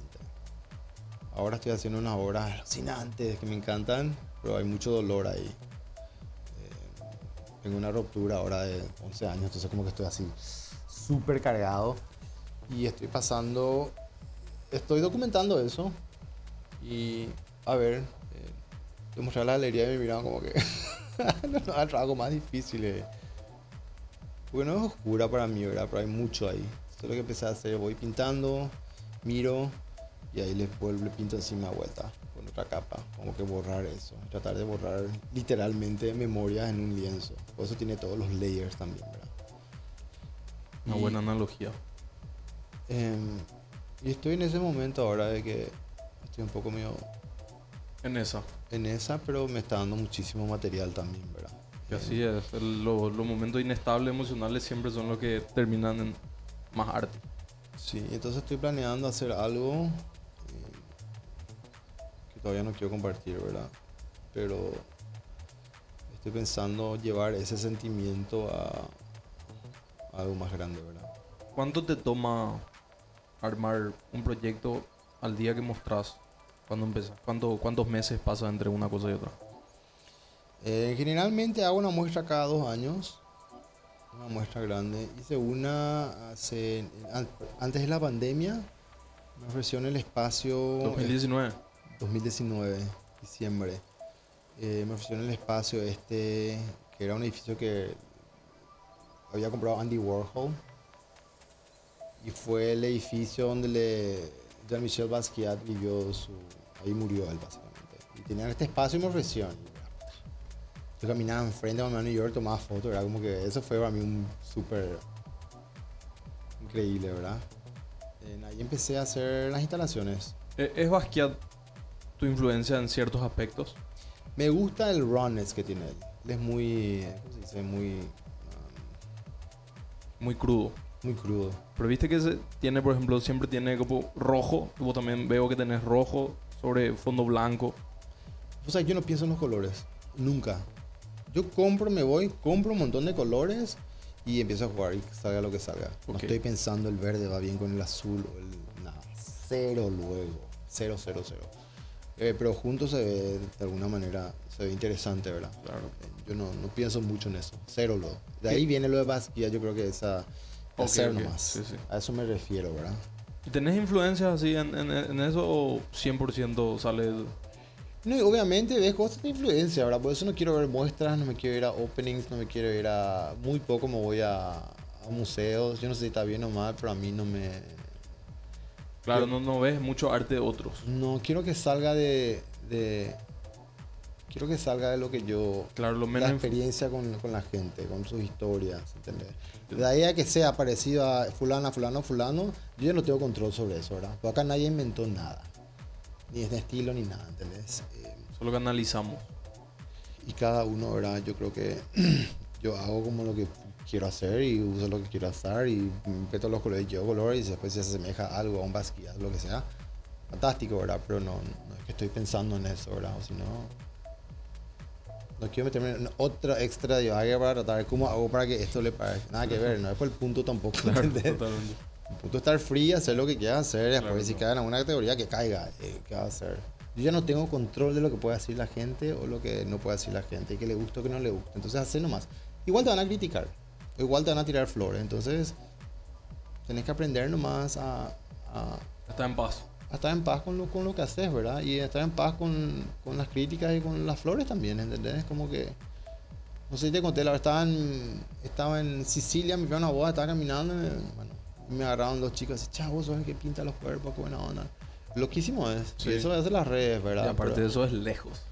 Ahora estoy haciendo unas obras alucinantes que me encantan, pero hay mucho dolor ahí. Tengo una ruptura ahora de 11 años, entonces como que estoy así súper cargado. Y estoy pasando, estoy documentando eso. Y a ver, eh, la galería y me miraban como que... no, no, más difícil. eh. Porque no es oscura para mí, ¿verdad? Pero hay mucho ahí. Esto que empecé a hacer. Voy pintando, miro y ahí le le pinto encima vuelta otra capa. Como que borrar eso. Tratar de borrar literalmente memorias en un lienzo. Por eso tiene todos los layers también, ¿verdad? Una Y- buena analogía. Em, y estoy en ese momento ahora de que estoy un poco medio En esa. en esa, pero me está dando muchísimo material también, ¿verdad? Y así es. el- lo- los momentos inestables emocionales siempre son los que terminan en más arte. Sí, entonces estoy planeando hacer algo eh, que todavía no quiero compartir, ¿verdad? Pero estoy pensando llevar ese sentimiento a, a algo más grande, ¿verdad? ¿Cuánto te toma armar un proyecto al día que mostrás cuando empezás? ¿Cuánto, ¿Cuántos meses pasa entre una cosa y otra? Eh, generalmente hago una muestra cada dos años, una muestra grande. Hice una hace, an- antes de la pandemia, me ofreció en el espacio... 2019. 2019, diciembre. Eh, me ofrecieron el espacio este, que era un edificio que había comprado Andy Warhol. Y fue el edificio donde le, Jean-Michel Basquiat vivió su... Ahí murió él, básicamente. Y tenían este espacio y me ofrecieron. Yo caminaba enfrente de New York, tomaba fotos, era como que eso fue para mí un súper increíble, ¿verdad? Eh, ahí empecé a hacer las instalaciones. ¿E- ¿Es Basquiat tu influencia en ciertos aspectos? Me gusta el rawness que tiene él. Él es muy, ¿cómo se dice? Muy, um, Muy crudo. muy crudo. Pero viste que se tiene, por ejemplo, siempre tiene como rojo. Vos también veo que tenés rojo sobre fondo blanco. O sea, yo no pienso en los colores. Nunca. Yo compro, me voy, compro un montón de colores y empiezo a jugar y salga lo que salga. No estoy pensando el verde va bien con el azul o el... Nada. Cero luego. Cero, cero, cero. Eh, pero juntos se ve, de alguna manera, se ve interesante, ¿verdad? Claro. Yo no, no pienso mucho en eso. Cero luego. De ahí viene lo de Basquiat, yo creo que esa... hacer nomás. Sí, sí. A eso me refiero, ¿verdad? ¿Y tenés influencias así en, en- en eso o 100% sale... No, y obviamente ves cosas de influencia, ¿verdad? Por eso no quiero ver muestras, no me quiero ir a openings, no me quiero ir a... Muy poco me voy a, a museos. Yo no sé si está bien o mal, pero a mí no me... Claro, no, no ves mucho arte de otros. No, quiero que salga de... de quiero que salga de lo que yo... Claro, lo La menos... inf- experiencia con, con la gente, con sus historias, ¿entendés? De ahí a que sea parecido a fulana, fulano, fulano, yo ya no tengo control sobre eso, ¿verdad? Porque acá nadie inventó nada. Ni es de estilo ni nada, ¿entendés? Eh, Solo que analizamos. y cada uno, ¿verdad? Yo creo que yo hago como lo que quiero hacer y uso lo que quiero hacer y meto los colores, yo colores y después se asemeja a algo, a un Basquiat, lo que sea. Fantástico, ¿verdad? Pero no, no es que estoy pensando en eso, ¿verdad? O si no... No quiero meterme en otra extra divague para tratar de cómo hago para que esto le parezca. Nada que ver, no es por el punto tampoco, Claro, ¿entendés? totalmente. El punto es estar free, hacer lo que quieras hacer, después Claro, si claro. cae en alguna categoría que caiga, eh, ¿qué va a hacer? Yo ya no tengo control de lo que puede decir la gente o lo que no puede decir la gente, y que le gusta o que no le gusta. Entonces, hacer nomás. Igual te van a criticar, igual te van a tirar flores, entonces tenés que aprender nomás a, a- Está en paz. a estar en paz con lo, con lo que haces, ¿verdad? Y estar en paz con, con las críticas y con las flores también, ¿entendés? Como que No sé si te conté, la verdad, estaba en, estaba en Sicilia, me a una boda, estaba caminando, y me, bueno, y me agarraron dos chicos así, chavo, ¿sabes que pinta los cuerpos? Qué buena onda. Loquísimo es. Sí. Y eso es de las redes, Y ¿verdad? aparte Pero- de eso es lejos.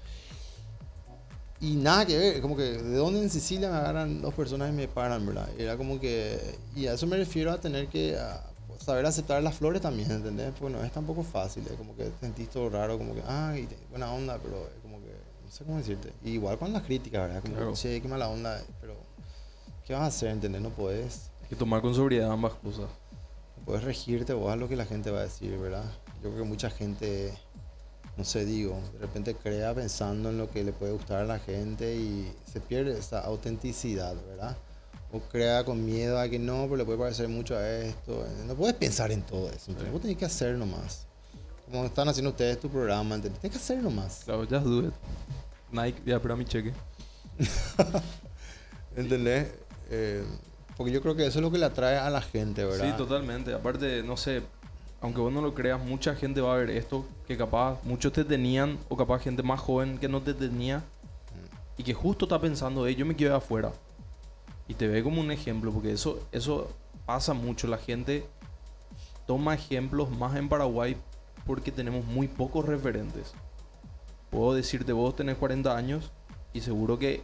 Y nada que ver, como que de dónde en Sicilia me agarran dos personas y me paran, ¿verdad? Era como que. Y a eso me refiero a tener que a saber aceptar las flores también, ¿entendés? Porque no es tampoco fácil, es como que te sentís todo raro, como que, ay, buena onda, pero es como que. No sé cómo decirte. Y igual con las críticas, ¿verdad? Como Claro. che, qué mala onda, pero. ¿Qué vas a hacer, ¿entendés? No puedes. Hay que tomar con sobriedad ambas cosas. No puedes regirte vos a lo que la gente va a decir, ¿verdad? Yo creo que mucha gente, no sé, digo, de repente crea pensando en lo que le puede gustar a la gente y se pierde esa autenticidad, ¿verdad? O crea con miedo a que no, pero le puede parecer mucho a esto. No puedes pensar en todo eso. Sí. Vos tenés que hacer nomás. Como están haciendo ustedes tu programa. Tienes que hacer nomás. Claro, just do it. Nike, ya espera mi cheque. ¿Entendés? Eh, porque yo creo que eso es lo que le atrae a la gente, ¿verdad? Sí, totalmente. Aparte, no sé, aunque vos no lo creas, mucha gente va a ver esto que capaz muchos te tenían o capaz gente más joven que no te tenía y que justo está pensando, hey, yo me quiero ir afuera. Y te ve como un ejemplo, porque eso, eso pasa mucho. La gente toma ejemplos más en Paraguay porque tenemos muy pocos referentes. Puedo decirte, vos tenés 40 años y seguro que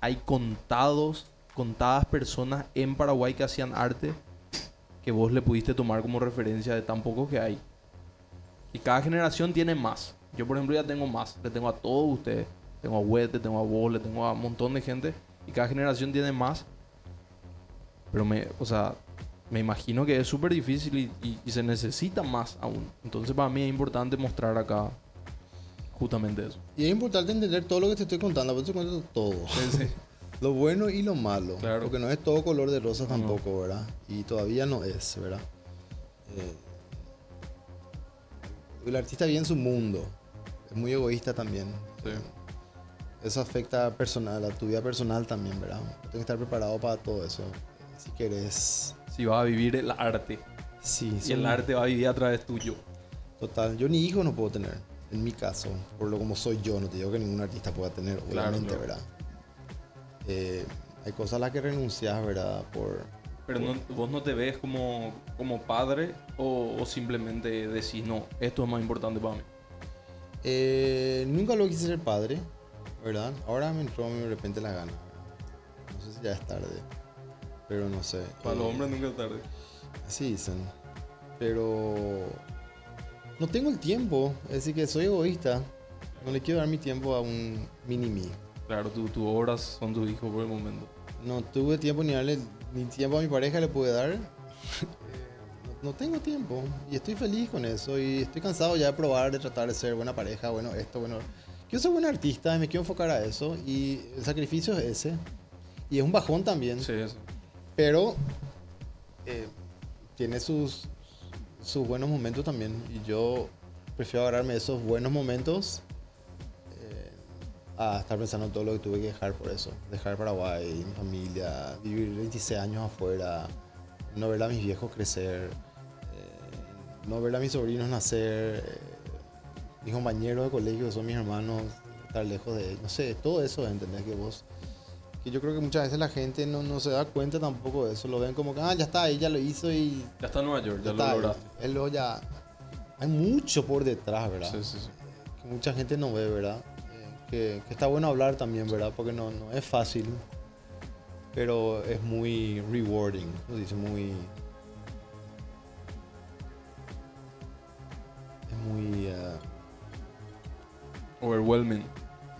hay contados, contadas personas en Paraguay que hacían arte que vos le pudiste tomar como referencia de tan pocos que hay. Y cada generación tiene más. Yo, por ejemplo, ya tengo más. Le tengo a todos ustedes. Tengo a Wet, le tengo a vos, le tengo a un montón de gente. Y cada generación tiene más. Pero me, o sea, me imagino que es súper difícil y, y- y se necesita más aún. Entonces, para mí es importante mostrar acá justamente eso. Y es importante entender todo lo que te estoy contando, por eso te cuento todo. Lo bueno y lo malo. Claro. Porque no es todo color de rosa No, tampoco, ¿verdad? Y todavía no es, ¿verdad? Eh, el artista vive en su mundo. Es muy egoísta también. Sí. Eso afecta a, personal, a tu vida personal también, ¿verdad? Tienes que estar preparado para todo eso. Si querés. Si vas a vivir el arte. Sí, Y el arte va a vivir a través tuyo. Total. Yo ni hijos no puedo tener. En mi caso, por lo como soy yo, no te digo que ningún artista pueda tener, obviamente, claro. ¿verdad? Eh, hay cosas a las que renuncias, ¿verdad? Por, Pero no- vos no te ves como, como padre o, o simplemente decís, no, esto es más importante para mí. Eh, nunca lo quise ser padre, ¿verdad? Ahora me entró de repente la gana. No sé si ya es tarde, pero no sé. Para los Eh, hombres nunca es tarde. Así dicen. Pero no tengo el tiempo, es decir, que soy egoísta. No le quiero dar mi tiempo a un mini-me. Claro, tu- tus obras son tus hijos por el momento. No tuve tiempo ni darle ni tiempo a mi pareja le pude dar. Eh, no, no tengo tiempo y estoy feliz con eso y estoy cansado ya de probar, de tratar de ser buena pareja, bueno, esto, bueno. Quiero ser buen artista y me quiero enfocar a eso y el sacrificio es ese. Y es un bajón también, Sí, eso. pero eh, tiene sus, sus buenos momentos también y yo prefiero agarrarme esos buenos momentos a estar pensando en todo lo que tuve que dejar por eso. Dejar Paraguay, mi familia, vivir 26 años afuera, no ver a mis viejos crecer, eh, no ver a mis sobrinos nacer, eh, mis compañeros de colegio que son mis hermanos, estar lejos de ellos. No sé, todo eso, ¿entendés? Que vos... Que yo creo que muchas veces la gente no, no se da cuenta tampoco de eso. Lo ven como que, ah, ya está ya lo hizo y Ya está en Nueva York, ya, ya lo lograste. Él lo ya... Hay mucho por detrás, ¿verdad? Sí, sí, sí. que mucha gente no ve, ¿verdad? Que, que está bueno hablar también, ¿verdad? Porque no, no es fácil, pero es muy rewarding, ¿no? dice muy... Es muy... ah, Overwhelming.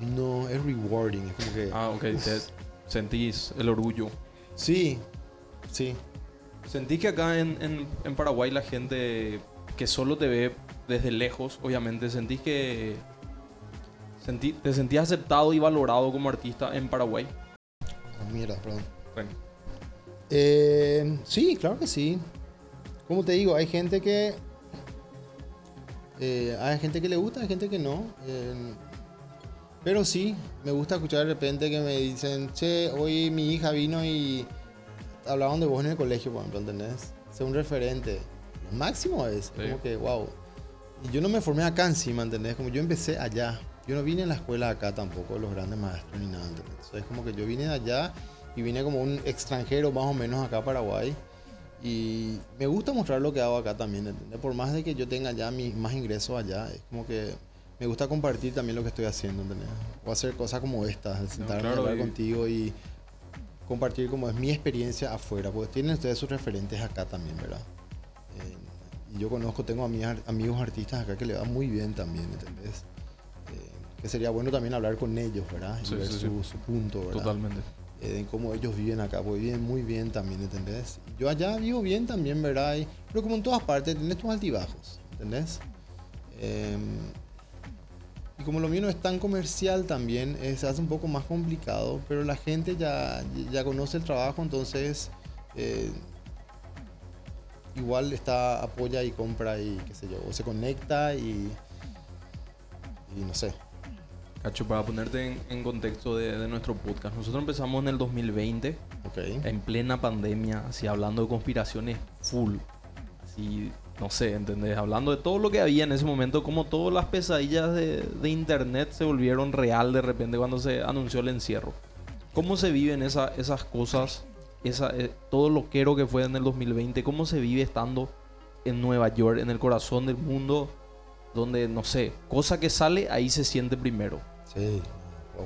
no, es rewarding, es como que... Ah, ok. te- sentís el orgullo. Sí, sí. ¿Sentís que acá en, en- en Paraguay la gente que solo te ve desde lejos, obviamente, sentís que sentí- te sentías aceptado y valorado como artista en Paraguay? Ah, mierda, perdón. Bueno, Eh, sí, claro que sí. Como te digo, hay gente que. eh, hay gente que le gusta, hay gente que no. Eh, pero sí, me gusta escuchar de repente que me dicen, che, hoy mi hija vino y hablaban de vos en el colegio, por ejemplo, ¿entendés? Ser un referente. Lo máximo es, Sí. como que, wow. Y yo no me formé acá encima, ¿entendés? Como yo empecé allá. Yo no vine a la escuela acá tampoco, los grandes maestros ni nada. sea, es como que yo vine de allá y vine como un extranjero más o menos acá a Paraguay. Y me gusta mostrar lo que hago acá también, ¿entendés? Por más de que yo tenga ya mis más ingresos allá, es como que me gusta compartir también lo que estoy haciendo, ¿entendés? O hacer cosas como estas, de sentarme claro, a hablar y- contigo y compartir como es mi experiencia afuera, porque tienen ustedes sus referentes acá también, ¿verdad? Eh, y yo conozco, tengo ami- amigos artistas acá que le va muy bien también, ¿entendés? Que sería bueno también hablar con ellos, ¿verdad? Y Sí, ver sí, su, punto, ¿verdad? Totalmente. eh, de cómo ellos viven acá, porque viven muy bien también, ¿entendés? Yo allá vivo bien también, ¿verdad? Y- pero como en todas partes, tenés tus altibajos, ¿entendés? Em, y como lo mío no es tan comercial también, eh, se hace un poco más complicado, pero la gente ya, ya conoce el trabajo, entonces eh, igual está, apoya y compra y qué sé yo, o se conecta y, y no sé. Cacho, para ponerte en, en contexto de, de nuestro podcast, nosotros empezamos en el 2020, Ok. en plena pandemia, así hablando de conspiraciones full. Así, no sé, ¿entendés? Hablando de todo lo que había en ese momento, como todas las pesadillas de, de internet se volvieron real de repente cuando se anunció el encierro. ¿Cómo se viven esa- esas cosas? Esa, eh, todo lo quiero que fue en el 2020, ¿cómo se vive estando en Nueva York, en el corazón del mundo? Donde, no sé, cosa que sale, ahí se siente primero. Sí,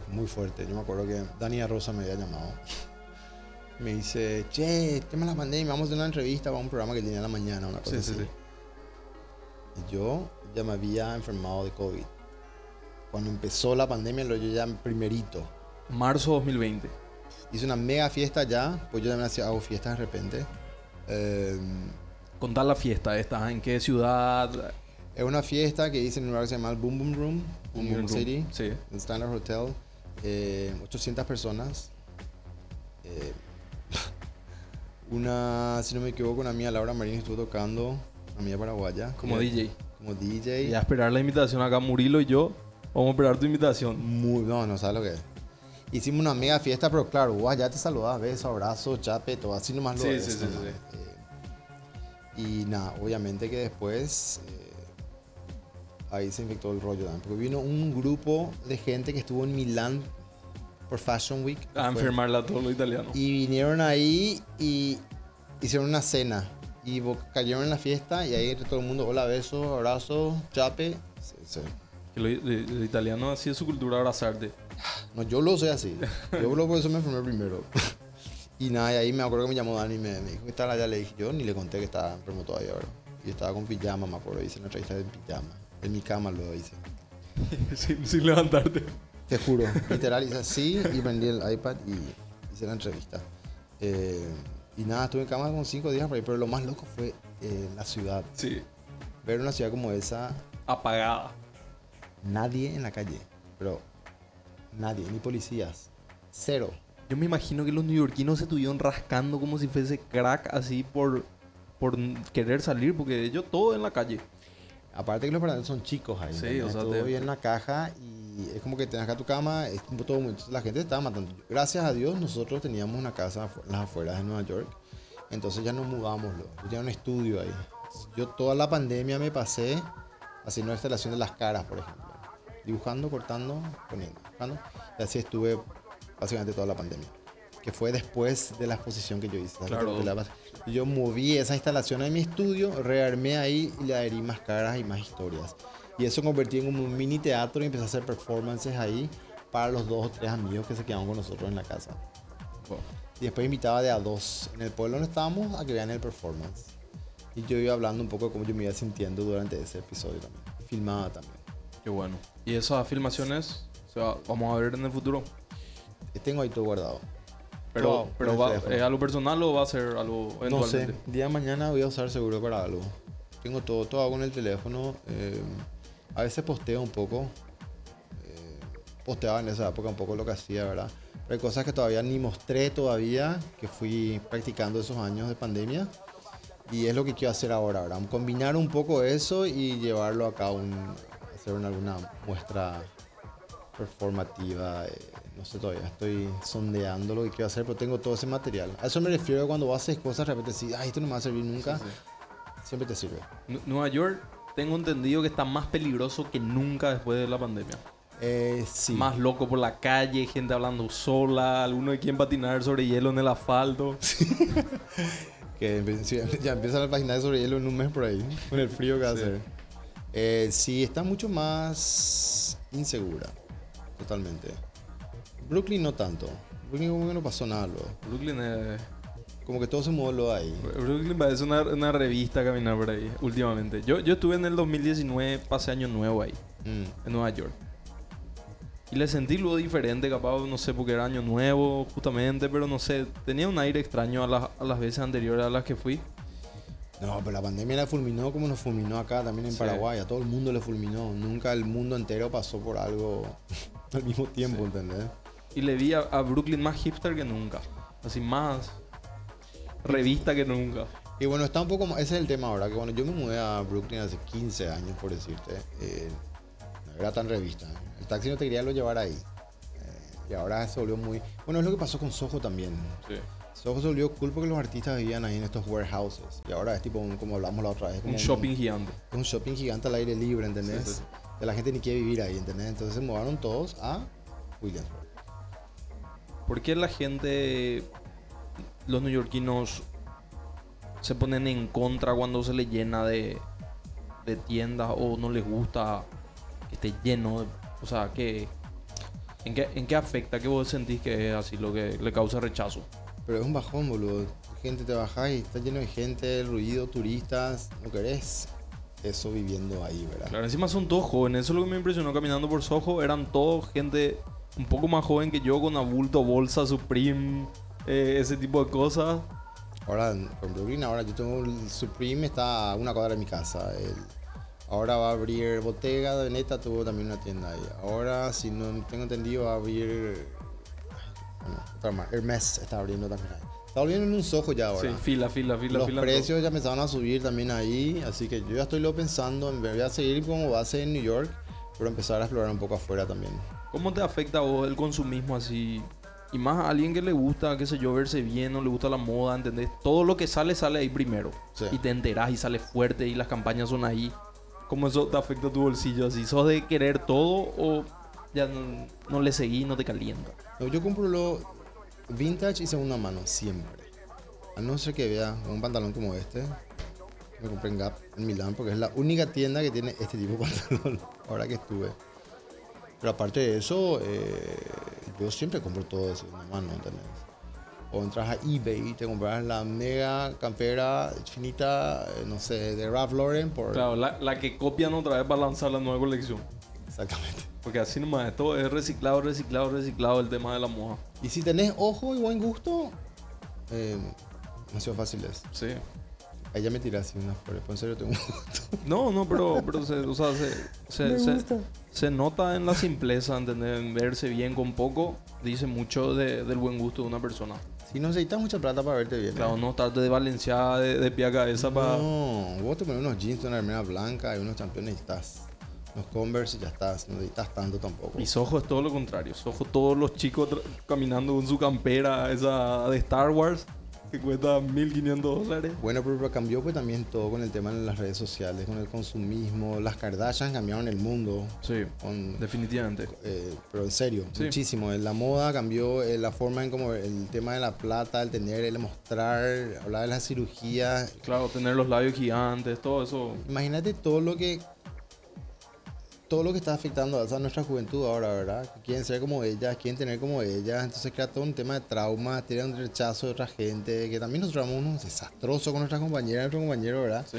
muy fuerte. Yo me acuerdo que Dani Rosa me había llamado. Me dice, che, tema de la pandemia, vamos a hacer una entrevista para un programa que tenía en la mañana, una cosa Sí, sí, así. sí. Y yo ya me había enfermado de COVID. Cuando empezó la pandemia, lo yo ya primerito. Marzo 2020. Hice una mega fiesta ya, pues yo también hago fiestas de repente. Eh, Contar la fiesta esta, ¿en qué ciudad? es una fiesta que hice en un lugar que se llama el Boom Boom Room, Room. City. Sí. en Standard Hotel, eh, 800 personas. Eh, una, si no me equivoco, una amiga Laura Marín estuvo tocando, una amiga paraguaya. Como DJ. Como DJ. Y a esperar la invitación acá, Murilo y yo. Vamos a esperar tu invitación. Muy, no, no sabes lo que es. Hicimos una mega fiesta, pero claro, vos allá te saludabas, beso, abrazo, chape, todo así nomás lo Sí, ves, sí, sí, nomás. sí. Eh, y nada, obviamente que después eh, ahí se infectó el rollo también, porque vino un grupo de gente que estuvo en Milán por Fashion Week. A enfermarla a todos los italianos. Y vinieron ahí y hicieron una cena. Y cayeron en la fiesta y ahí todo el mundo, hola, beso, abrazo, chape. Sí, sí. Que lo- el, el italiano así es su cultura abrazarte. No, yo lo sé así. Yo lo por eso me enfermé primero. y nada, y ahí me acuerdo que me llamó Dani y me, me dijo que estaba allá. Le dije, yo ni le conté que estaba enfermo todavía, ¿verdad? Y estaba con pijama, me acuerdo. Hice una entrevista en pijama. En mi cama lo hice. sin, sin levantarte. Te juro, literal, hice así y prendí el iPad y hice la entrevista. Eh, y nada, estuve en cama como cinco días por ahí, pero lo más loco fue eh, la ciudad. Sí. Ver una ciudad como esa, Apagada. nadie en la calle, pero nadie, ni policías, cero. Yo me imagino que los neoyorquinos se estuvieron rascando como si fuese crack así por, por querer salir, porque ellos todo en la calle. Aparte que los paraderos son chicos ahí. Sí, o sea, todo te- bien en la caja y es como que tenés acá tu cama, es como todo entonces La gente estaba matando. Gracias a Dios nosotros teníamos una casa en las afueras de Nueva York, entonces ya nos mudamos. Yo tenía un estudio ahí. Yo toda la pandemia me pasé haciendo la instalación de las caras, por ejemplo. Dibujando, cortando, poniendo, dibujando. Y así estuve básicamente toda la pandemia. Que fue después de la exposición que yo hice. Claro. La- yo moví esa instalación en mi estudio, rearmé ahí y le adherí más caras y más historias. Y eso convertí en un mini teatro y empecé a hacer performances ahí para los dos o tres amigos que se quedaban con nosotros en la casa. Y después invitaba de a dos en el pueblo donde estábamos a que vean el performance. Y yo iba hablando un poco de cómo yo me iba sintiendo durante ese episodio también. Filmaba también. Qué bueno. ¿Y esas filmaciones se va- vamos a ver en el futuro? Tengo ahí todo guardado. Pero, Todo pero va. ¿es algo personal o va a ser algo No sé, día de mañana voy a usar seguro para algo. Tengo todo, todo hago en el teléfono. eh, a veces posteo un poco. eh, posteaba en esa época un poco lo que hacía, ¿verdad? Pero hay cosas que todavía ni mostré todavía, que fui practicando esos años de pandemia. Y es lo que quiero hacer ahora, ¿verdad? Combinar un poco eso y llevarlo acá a un, hacer una, alguna muestra performativa. eh, no sé todavía, estoy sondeando lo que quiero hacer, pero tengo todo ese material. A eso me refiero cuando haces cosas, de repente decís, ay, esto no me va a servir nunca. Sí, Siempre te sirve. Nu- Nueva York, tengo entendido que está más peligroso que nunca después de la pandemia. Eh, sí. Más loco por la calle, gente hablando sola, alguno de quien patinar sobre hielo en el asfalto. Que sí, ya empieza la página de sobre hielo en un mes por ahí, con el frío que va a Sí. hacer. Eh, sí, está mucho más insegura, totalmente. Brooklyn no tanto. Brooklyn como que no pasó nada luego. Brooklyn es... Como que todo se mudó ahí. Brooklyn parece una, una revista caminar por ahí últimamente. Yo, yo estuve en el 2019, pasé año nuevo ahí, Mm. en Nueva York. Y le sentí luego diferente, capaz, no sé, porque era año nuevo, justamente, pero no sé, tenía un aire extraño a, las- a las veces anteriores a las que fui. No, pero la pandemia la fulminó como nos fulminó acá también en Sí. Paraguay. A todo el mundo le fulminó. Nunca el mundo entero pasó por algo al mismo tiempo, Sí. ¿entendés? Y le vi a, a Brooklyn más hipster que nunca. Así más revista que nunca. Y bueno, está un poco más. Ese es el tema ahora. Que bueno, yo me mudé a Brooklyn hace 15 años, por decirte. eh, no era tan revista. El taxi no te quería lo llevar ahí. Eh, y ahora se volvió muy. Bueno, es lo que pasó con Soho también. Sí. Soho se volvió cool porque los artistas vivían ahí en estos warehouses. Y ahora es tipo, un- como hablamos la otra vez, como Un shopping gigante. un shopping gigante al aire libre, ¿entendés? Sí, sí. Que la gente ni quiere vivir ahí, ¿entendés? Entonces se mudaron todos a Williamsburg. ¿Por qué la gente, los neoyorquinos, se ponen en contra cuando se les llena de, de tiendas o no les gusta que esté lleno? de- o sea, ¿qué, en, qué, ¿en qué afecta? ¿Qué vos sentís que es así lo que le causa rechazo? Pero es un bajón, boludo. Gente te baja y está lleno de gente, ruido, turistas. No querés eso viviendo ahí, ¿verdad? Claro, encima son todos jóvenes. Eso es lo que me impresionó caminando por Soho. Eran todos gente un poco más joven que yo, con abulto, bolsa, Supreme, eh, ese tipo de cosas. Ahora, con Brooklyn, ahora yo tengo el Supreme, está a una cuadra de mi casa. El- ahora va a abrir Bottega de Neta, tuvo también una tienda ahí. Ahora, si no tengo entendido, va a abrir. Otra más. Hermes está abriendo también ahí. Está volviendo en un Soho ya ahora. Sí, fila, fila, fila, Los fila. precios ya empezaron a subir también ahí, así que yo ya estoy lo pensando en ver, voy a seguir como base en New York, pero empezar a explorar un poco afuera también. ¿Cómo te afecta a vos el consumismo así? Y más a alguien que le gusta, qué sé yo, verse bien, no le gusta la moda, ¿entendés? Todo lo que sale, sale ahí primero. Sí. Y te enterás y sale fuerte y las campañas son ahí. ¿Cómo eso te afecta a tu bolsillo? ¿Así sos de querer todo o ya no, no le seguís, no te calienta? No, yo compro lo vintage y segunda mano, siempre. A no ser que vea un pantalón como este, me compré en Gap en Milán porque es la única tienda que tiene este tipo de pantalón, ahora que estuve. Pero aparte de eso, eh, yo siempre compro todo de segunda mano, ¿entendés? O entras a eBay y te compras la mega campera finita, eh, no sé, de Ralph Lauren por... Claro, la, la que copian otra vez para lanzar la nueva colección. Exactamente. Porque así nomás, esto es reciclado, reciclado, reciclado el tema de la moda. Y si tenés ojo y buen gusto, eh, demasiado fácil es. Sí. Ahí ya me tiras así unas flores, pero en serio tengo un gusto. No, no, pero, pero se, o sea, se, se, Me se- gusta. se nota en la simpleza, ¿entendés? En verse bien con poco, dice mucho de- del buen gusto de una persona. Si no necesitas mucha plata para verte bien. Claro, ¿eh? no estarte de valenciada, de, de pie a cabeza para... No, vos te pones unos jeans, una remera blanca y unos campeones y estás. Unos Converse y ya estás. No necesitas tanto tampoco. Y Soho es todo lo contrario. Soho, todos los chicos caminando con su campera, esa de Star Wars, que cuesta 1500 dólares. Bueno, pero, pero cambió pues también todo con el tema de las redes sociales, con el consumismo. Las Kardashian cambiaron el mundo. Sí, Con, definitivamente. eh, pero en serio, Sí. muchísimo. La moda cambió, eh, la forma en como el tema de la plata, el tener, el mostrar, hablar de las cirugías. Claro, tener los labios gigantes, todo eso. Imagínate todo lo que todo lo que está afectando a nuestra juventud ahora, ¿verdad? Que quieren ser como ellas, quieren tener como ellas, entonces crea todo un tema de trauma, tienen un rechazo de otra gente, que también nosotros somos unos desastrosos con nuestras compañeras, nuestros compañeros, ¿verdad? Sí.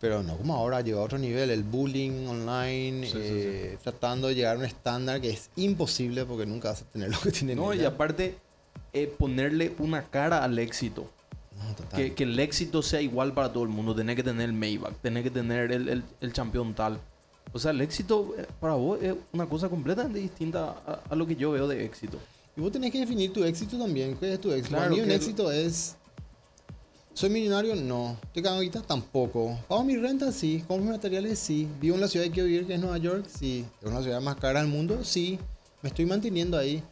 Pero no como ahora, llegó a otro nivel, el bullying online, Sí, sí, eh, tratando de llegar a un estándar que es imposible porque nunca vas a tener lo que tienen No, y aparte, eh, ponerle una cara al éxito. No, total. Que, que el éxito sea igual para todo el mundo. Tener que tener el Maybach, tener que tener el, el, el campeón tal. O sea, el éxito eh, para vos es una cosa completamente distinta a, a lo que yo veo de éxito. Y vos tenés que definir tu éxito también. ¿Qué es tu éxito? Claro, Para mí un éxito es... ¿Soy millonario? No. ¿Estoy cagando guita? Tampoco. ¿Pago mi renta? Sí. ¿Compro mis materiales? Sí. ¿Vivo en la ciudad que quiero vivir, que es Nueva York? Sí. ¿Es una ciudad más cara del mundo? Sí. Me estoy manteniendo ahí.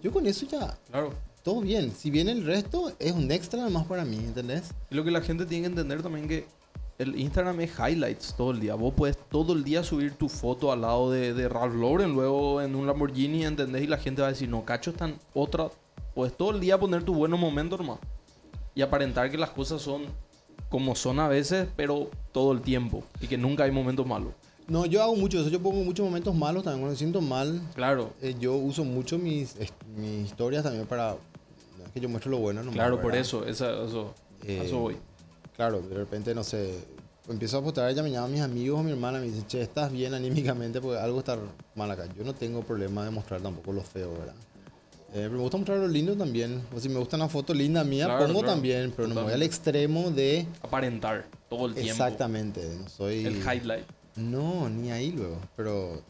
Yo con eso ya... Claro. Todo bien. Si viene el resto, es un extra más para mí, ¿entendés? Y lo que la gente tiene que entender también que el Instagram es highlights todo el día. Vos puedes todo el día subir tu foto al lado de, de Ralph Lauren, luego en un Lamborghini, ¿entendés? Y la gente va a decir, no, cacho, están otra. Puedes todo el día poner tu buenos momentos nomás. Y aparentar que las cosas son como son a veces, pero todo el tiempo. Y que nunca hay momentos malos. No, yo hago mucho eso. Yo pongo muchos momentos malos también. Cuando me siento mal, Claro. eh, yo uso mucho mis, mis historias también para. no es que yo muestro lo bueno, nomás, Claro, por eso, esa- eso, a Eh, eso voy. Claro, de repente, no sé, empiezo a postar, ella me llama a mis amigos o mi hermana, me dice, che, estás bien anímicamente porque algo está mal acá. Yo no tengo problema de mostrar tampoco lo feo, ¿verdad? Eh, pero me gusta mostrar lo lindo también. O si me gusta una foto linda mía, Claro, pongo claro. también, pero no me voy al extremo de... Aparentar todo el tiempo. Exactamente, no soy... El highlight. No, ni ahí luego. Pero,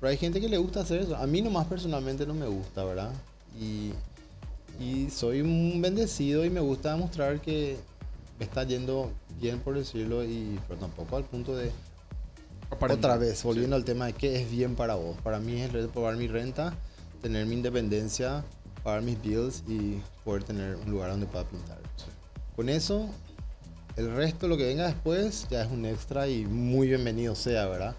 pero hay gente que le gusta hacer eso. A mí nomás personalmente no me gusta, ¿verdad? Y, y soy un bendecido y me gusta mostrar que está yendo bien, por decirlo, y pero tampoco al punto de... Otra vez, volviendo al tema de qué es bien para vos. Para mí es el pagar mi renta, tener mi independencia, pagar mis bills y poder tener un lugar donde pueda pintar. Con eso, el resto, lo que venga después, ya es un extra y muy bienvenido sea, ¿verdad?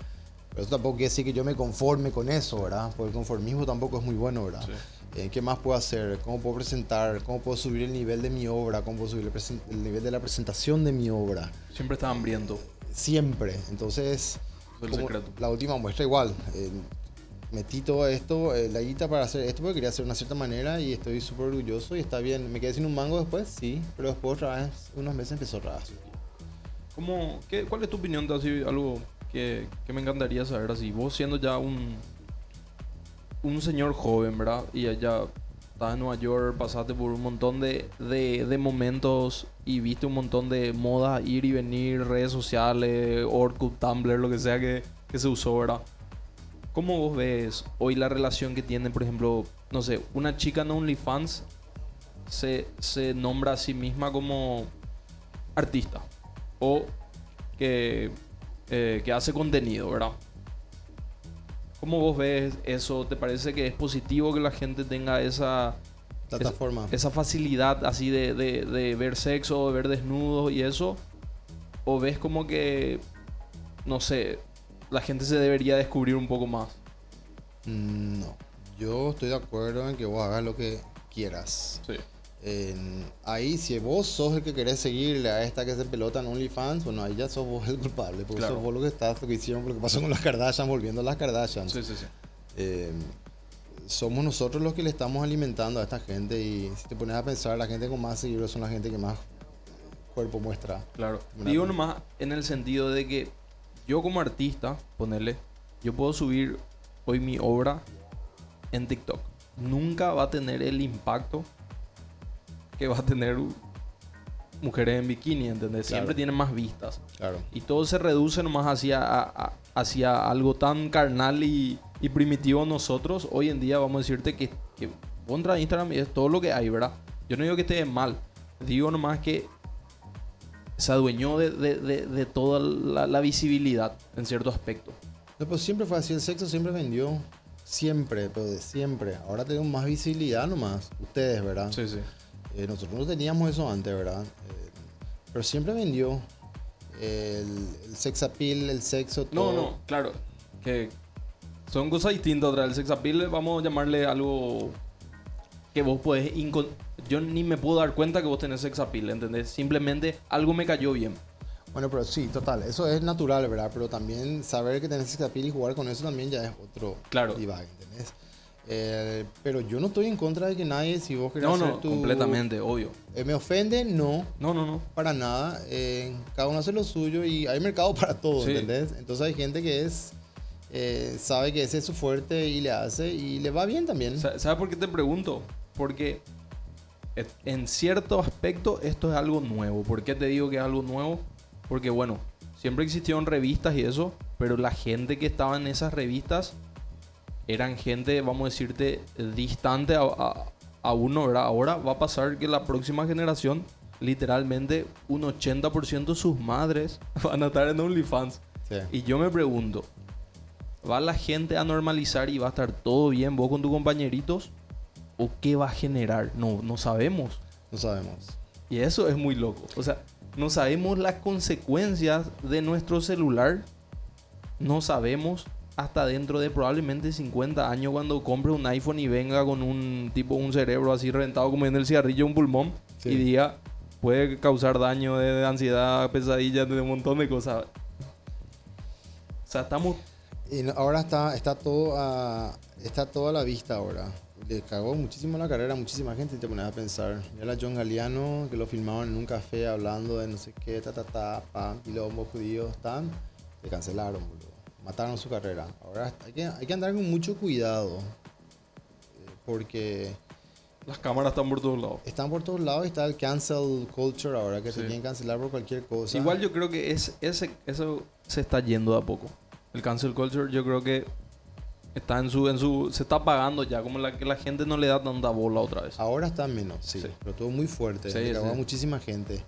Pero eso tampoco quiere decir que yo me conforme con eso, ¿verdad? Porque el conformismo tampoco es muy bueno, ¿verdad? Sí. Eh, ¿Qué más puedo hacer? ¿Cómo puedo presentar? ¿Cómo puedo subir el nivel de mi obra? ¿Cómo puedo subir el, el nivel de la presentación de mi obra? Siempre está hambriento. Siempre. Entonces, como la última muestra igual. eh, metí todo esto, eh, la guita para hacer esto porque quería hacer de una cierta manera y estoy súper orgulloso y está bien. ¿Me quedé sin un mango después? Sí, pero después otra vez, unos meses empezó otra vez. ¿Cómo, qué, ¿Cuál es tu opinión de así, algo que, que me encantaría saber así? Vos siendo ya un, un señor joven, ¿verdad? Y allá estás en Nueva York, pasaste por un montón de, de, de momentos y viste un montón de modas, ir y venir, redes sociales, Orkut, Tumblr, lo que sea que, que se usó, ¿verdad? ¿Cómo vos ves hoy la relación que tienen, por ejemplo, no sé, una chica en OnlyFans se, se nombra a sí misma como artista o que, eh, que hace contenido, ¿verdad? ¿Cómo vos ves eso? ¿Te parece que es positivo que la gente tenga esa, Plataforma. esa facilidad así de, de- de ver sexo, de ver desnudos y eso? ¿O ves como que, no sé, la gente se debería descubrir un poco más? Mm, No, yo estoy de acuerdo en que vos hagas lo que quieras. Sí. Ahí, si vos sos el que querés seguirle a esta que se pelota en OnlyFans, bueno, ahí ya sos vos el culpable, porque Claro. sos vos lo que estás, lo que hicieron, lo que pasó con las Kardashian, volviendo a las Kardashian. Sí, sí, sí. Eh, somos nosotros los que le estamos alimentando a esta gente y si te pones a pensar, la gente con más seguidores son la gente que más cuerpo muestra. Claro. Digo nomás en el sentido de que yo como artista, ponerle, yo puedo subir hoy mi obra en TikTok. Nunca va a tener el impacto que va a tener mujeres en bikini, ¿entendés? Claro. Siempre tienen más vistas. Claro. Y todo se reduce nomás hacia, a- hacia algo tan carnal y, y primitivo nosotros. Hoy en día vamos a decirte que, que vos entras a Instagram y es todo lo que hay, ¿verdad? Yo no digo que esté mal. Digo nomás que se adueñó de, de- de- de toda la, la visibilidad en cierto aspecto. No, pues siempre fue así, el sexo siempre vendió. Siempre, pero de siempre. Ahora tenemos más visibilidad nomás. Ustedes, ¿verdad? Sí, sí. Eh, nosotros no teníamos eso antes, ¿verdad? Eh, pero siempre vendió. El, el sex appeal, el sexo, No, todo. no, claro. Que son cosas distintas. Otra, el sex appeal, vamos a llamarle algo que vos podés... Yo ni me puedo dar cuenta que vos tenés sex appeal, ¿entendés? Simplemente algo me cayó bien. Bueno, pero sí, total, eso es natural, ¿verdad? Pero también saber que tenés sex appeal y jugar con eso también ya es otro Claro. divague, ¿entendés? Eh, pero yo no estoy en contra de que nadie, si vos querés No, hacer no, tu... completamente, obvio. Eh, ¿Me ofende? No, No, no, no. para nada. Eh, cada uno hace lo suyo y hay mercado para todo, Sí. ¿entendés? Entonces hay gente que es... eh, sabe que ese es su fuerte y le hace y le va bien también. Sa- ¿Sabes por qué te pregunto? Porque et- en cierto aspecto esto es algo nuevo. ¿Por qué te digo que es algo nuevo? Porque bueno, siempre existieron revistas y eso, pero la gente que estaba en esas revistas eran gente, vamos a decirte, distante a, a- a uno, ¿verdad? Ahora va a pasar que la próxima generación, literalmente un 80% de sus madres van a estar en OnlyFans. Sí. Y yo me pregunto, ¿va la gente a normalizar y va a estar todo bien vos con tus compañeritos? ¿O qué va a generar? No, no sabemos. No sabemos. Y eso es muy loco. O sea, no sabemos las consecuencias de nuestro celular. No sabemos hasta dentro de probablemente 50 años cuando compre un iPhone y venga con un tipo, un cerebro así reventado como en el cigarrillo, un pulmón Sí. y diga, puede causar daño de, de ansiedad, pesadillas, de un montón de cosas. O sea, estamos... Y ahora está, está todo a, está todo a la vista ahora. Le cagó muchísimo la carrera a muchísima gente te pones a pensar. Ya la John Galeano, que lo filmaban en un café hablando de no sé qué, ta ta ta, pam, y los hombres judíos, tan, le cancelaron, boludo. Mataron su carrera. Ahora hay que, hay que andar con mucho cuidado. eh, Porque Las cámaras están por todos lados. están por todos lados y está el cancel culture ahora, que Sí. se quieren cancelar por cualquier cosa. Igual yo creo que es, ese, eso se está yendo de a poco. El cancel culture yo creo que está en su, en su, se está apagando ya, como la que la gente no le da tanta bola otra vez. Ahora está menos, sí, Sí. pero todo muy fuerte. A sí. muchísima gente.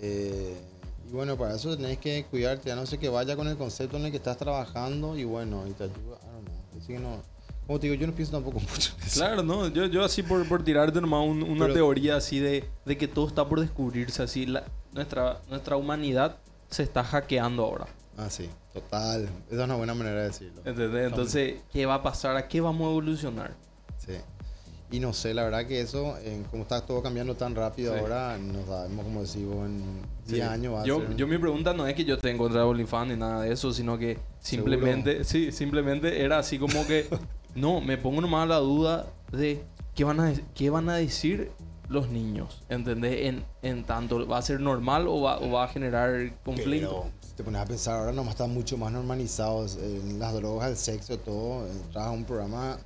Eh, y bueno, para eso tenés que cuidarte, a no ser que vaya con el concepto en el que estás trabajando y bueno, y te ayuda. I don't know. Así que no. Como te digo, yo no pienso tampoco mucho en eso. Claro, no, yo, yo así por, por tirarte nomás un- una Pero- teoría así de, de que todo está por descubrirse, así la, nuestra, nuestra humanidad se está hackeando ahora. Ah, sí, total. Esa es una buena manera de decirlo. ¿entendés? Entonces, ¿qué va a pasar? ¿A qué vamos a evolucionar? Y no sé, la verdad que eso, en- como está todo cambiando tan rápido Sí. ahora, no sabemos, como decimos, en 10 Sí. años va a yo, ser. yo mi pregunta no es que yo esté en contra de OnlyFans ni nada de eso, sino que simplemente, sí, simplemente era así como que, no, me pongo nomás la duda de qué van a, qué van a decir los niños, ¿entendés? En, en tanto, ¿va a ser normal o va, o va a generar conflicto? Pero, te pones a pensar, ahora nomás están mucho más normalizados en las drogas, el sexo, todo. Entras a un programa,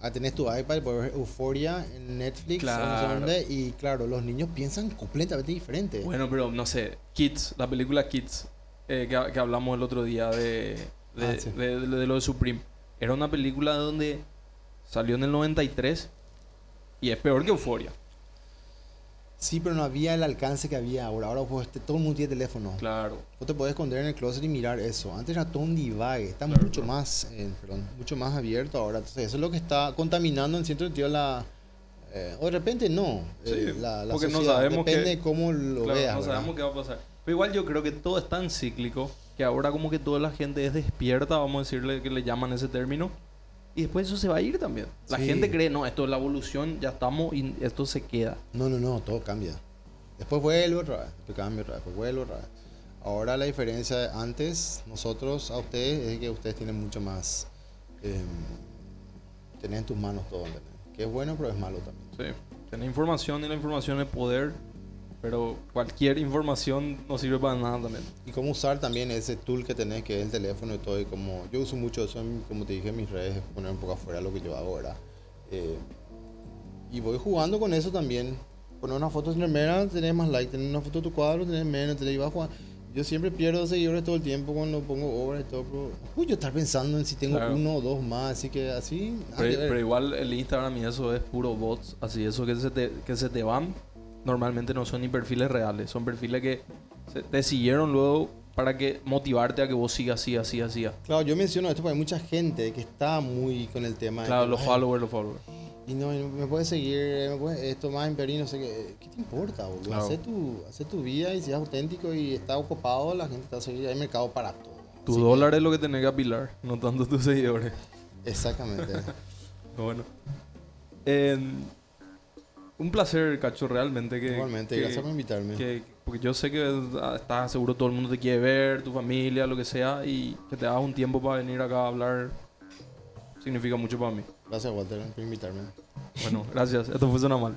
ah, tenés tu iPad, puedes ver Euphoria en Netflix, Claro. y claro, los niños piensan completamente diferente. Bueno, pero no sé, Kids, la película Kids, eh, que, que hablamos el otro día de, de, Ah, sí. de- de- de lo de Supreme, era una película donde salió en el 93 y es peor que Euphoria. Sí, pero no había el alcance que había ahora. Ahora pues, todo el mundo tiene teléfono. Claro. Vos te podés esconder en el closet y mirar eso. Antes era todo un divague, está Claro, mucho claro. más, eh, perdón, mucho más abierto ahora. Entonces, eso es lo que está contaminando en cierto sentido la. eh, o de repente no. eh, Sí, la, la porque no sociedad. sabemos Depende que- de cómo lo Claro, veas. no ¿verdad? sabemos qué va a pasar. Pero igual yo creo que todo es tan cíclico que ahora como que toda la gente es despierta, vamos a decirle que le llaman ese término. Y después eso se va a ir también. La Sí. gente cree, no, esto es la evolución, ya estamos y esto se queda. No, no, no, todo cambia. Después vuelve otra vez, después cambia otra vez, después vuelve otra vez. Ahora la diferencia de antes, nosotros a ustedes, es que ustedes tienen mucho más. Eh, tenés en tus manos todo, ¿entendés? Que es bueno, pero es malo también. Sí. Tenés información y la información es poder, pero cualquier información no sirve para nada también. Y cómo usar también ese tool que tenés, que es el teléfono y todo. Y como yo uso mucho eso, en- como te dije, en mis redes, poner un poco afuera lo que yo hago ahora. Eh, y voy jugando con eso también. Poner una foto en menos, tenés más like. Tener una foto de tu cuadro, tenés menos. Tenés, y vas jugando. Yo siempre pierdo seguidores todo el tiempo cuando pongo obras y todo. Pero uy, yo estar pensando en si tengo Claro. uno o dos más. Así que así. Pero, que ver. pero igual el Instagram y eso es puro bots, así eso que se te, que se te van, normalmente no son ni perfiles reales, son perfiles que se- te siguieron luego para que motivarte a que vos sigas así, así, así. Claro, yo menciono esto porque hay mucha gente que está muy con el tema. de Claro, que, los "Ay, followers, los followers. Y no, me puedes seguir, me puedes, esto más impedir, no sé qué. ¿Qué te importa, boludo? Claro. Hacé, tu, hacé tu vida y si es auténtico y está ocupado, la gente te va a seguir. Hay mercado para todo. Tu Así que- dólar es lo que tenés que apilar, no tanto tus seguidores. Exactamente. Bueno. Eh, un placer, Cacho, realmente. Que, Igualmente, que- gracias por invitarme. que- porque yo sé que ah, estás seguro todo el mundo te quiere ver, tu familia, lo que sea, y que te hagas un tiempo para venir acá a hablar significa mucho para mí. Gracias, Walter, por invitarme. Bueno, gracias. Esto fue Zona Mal.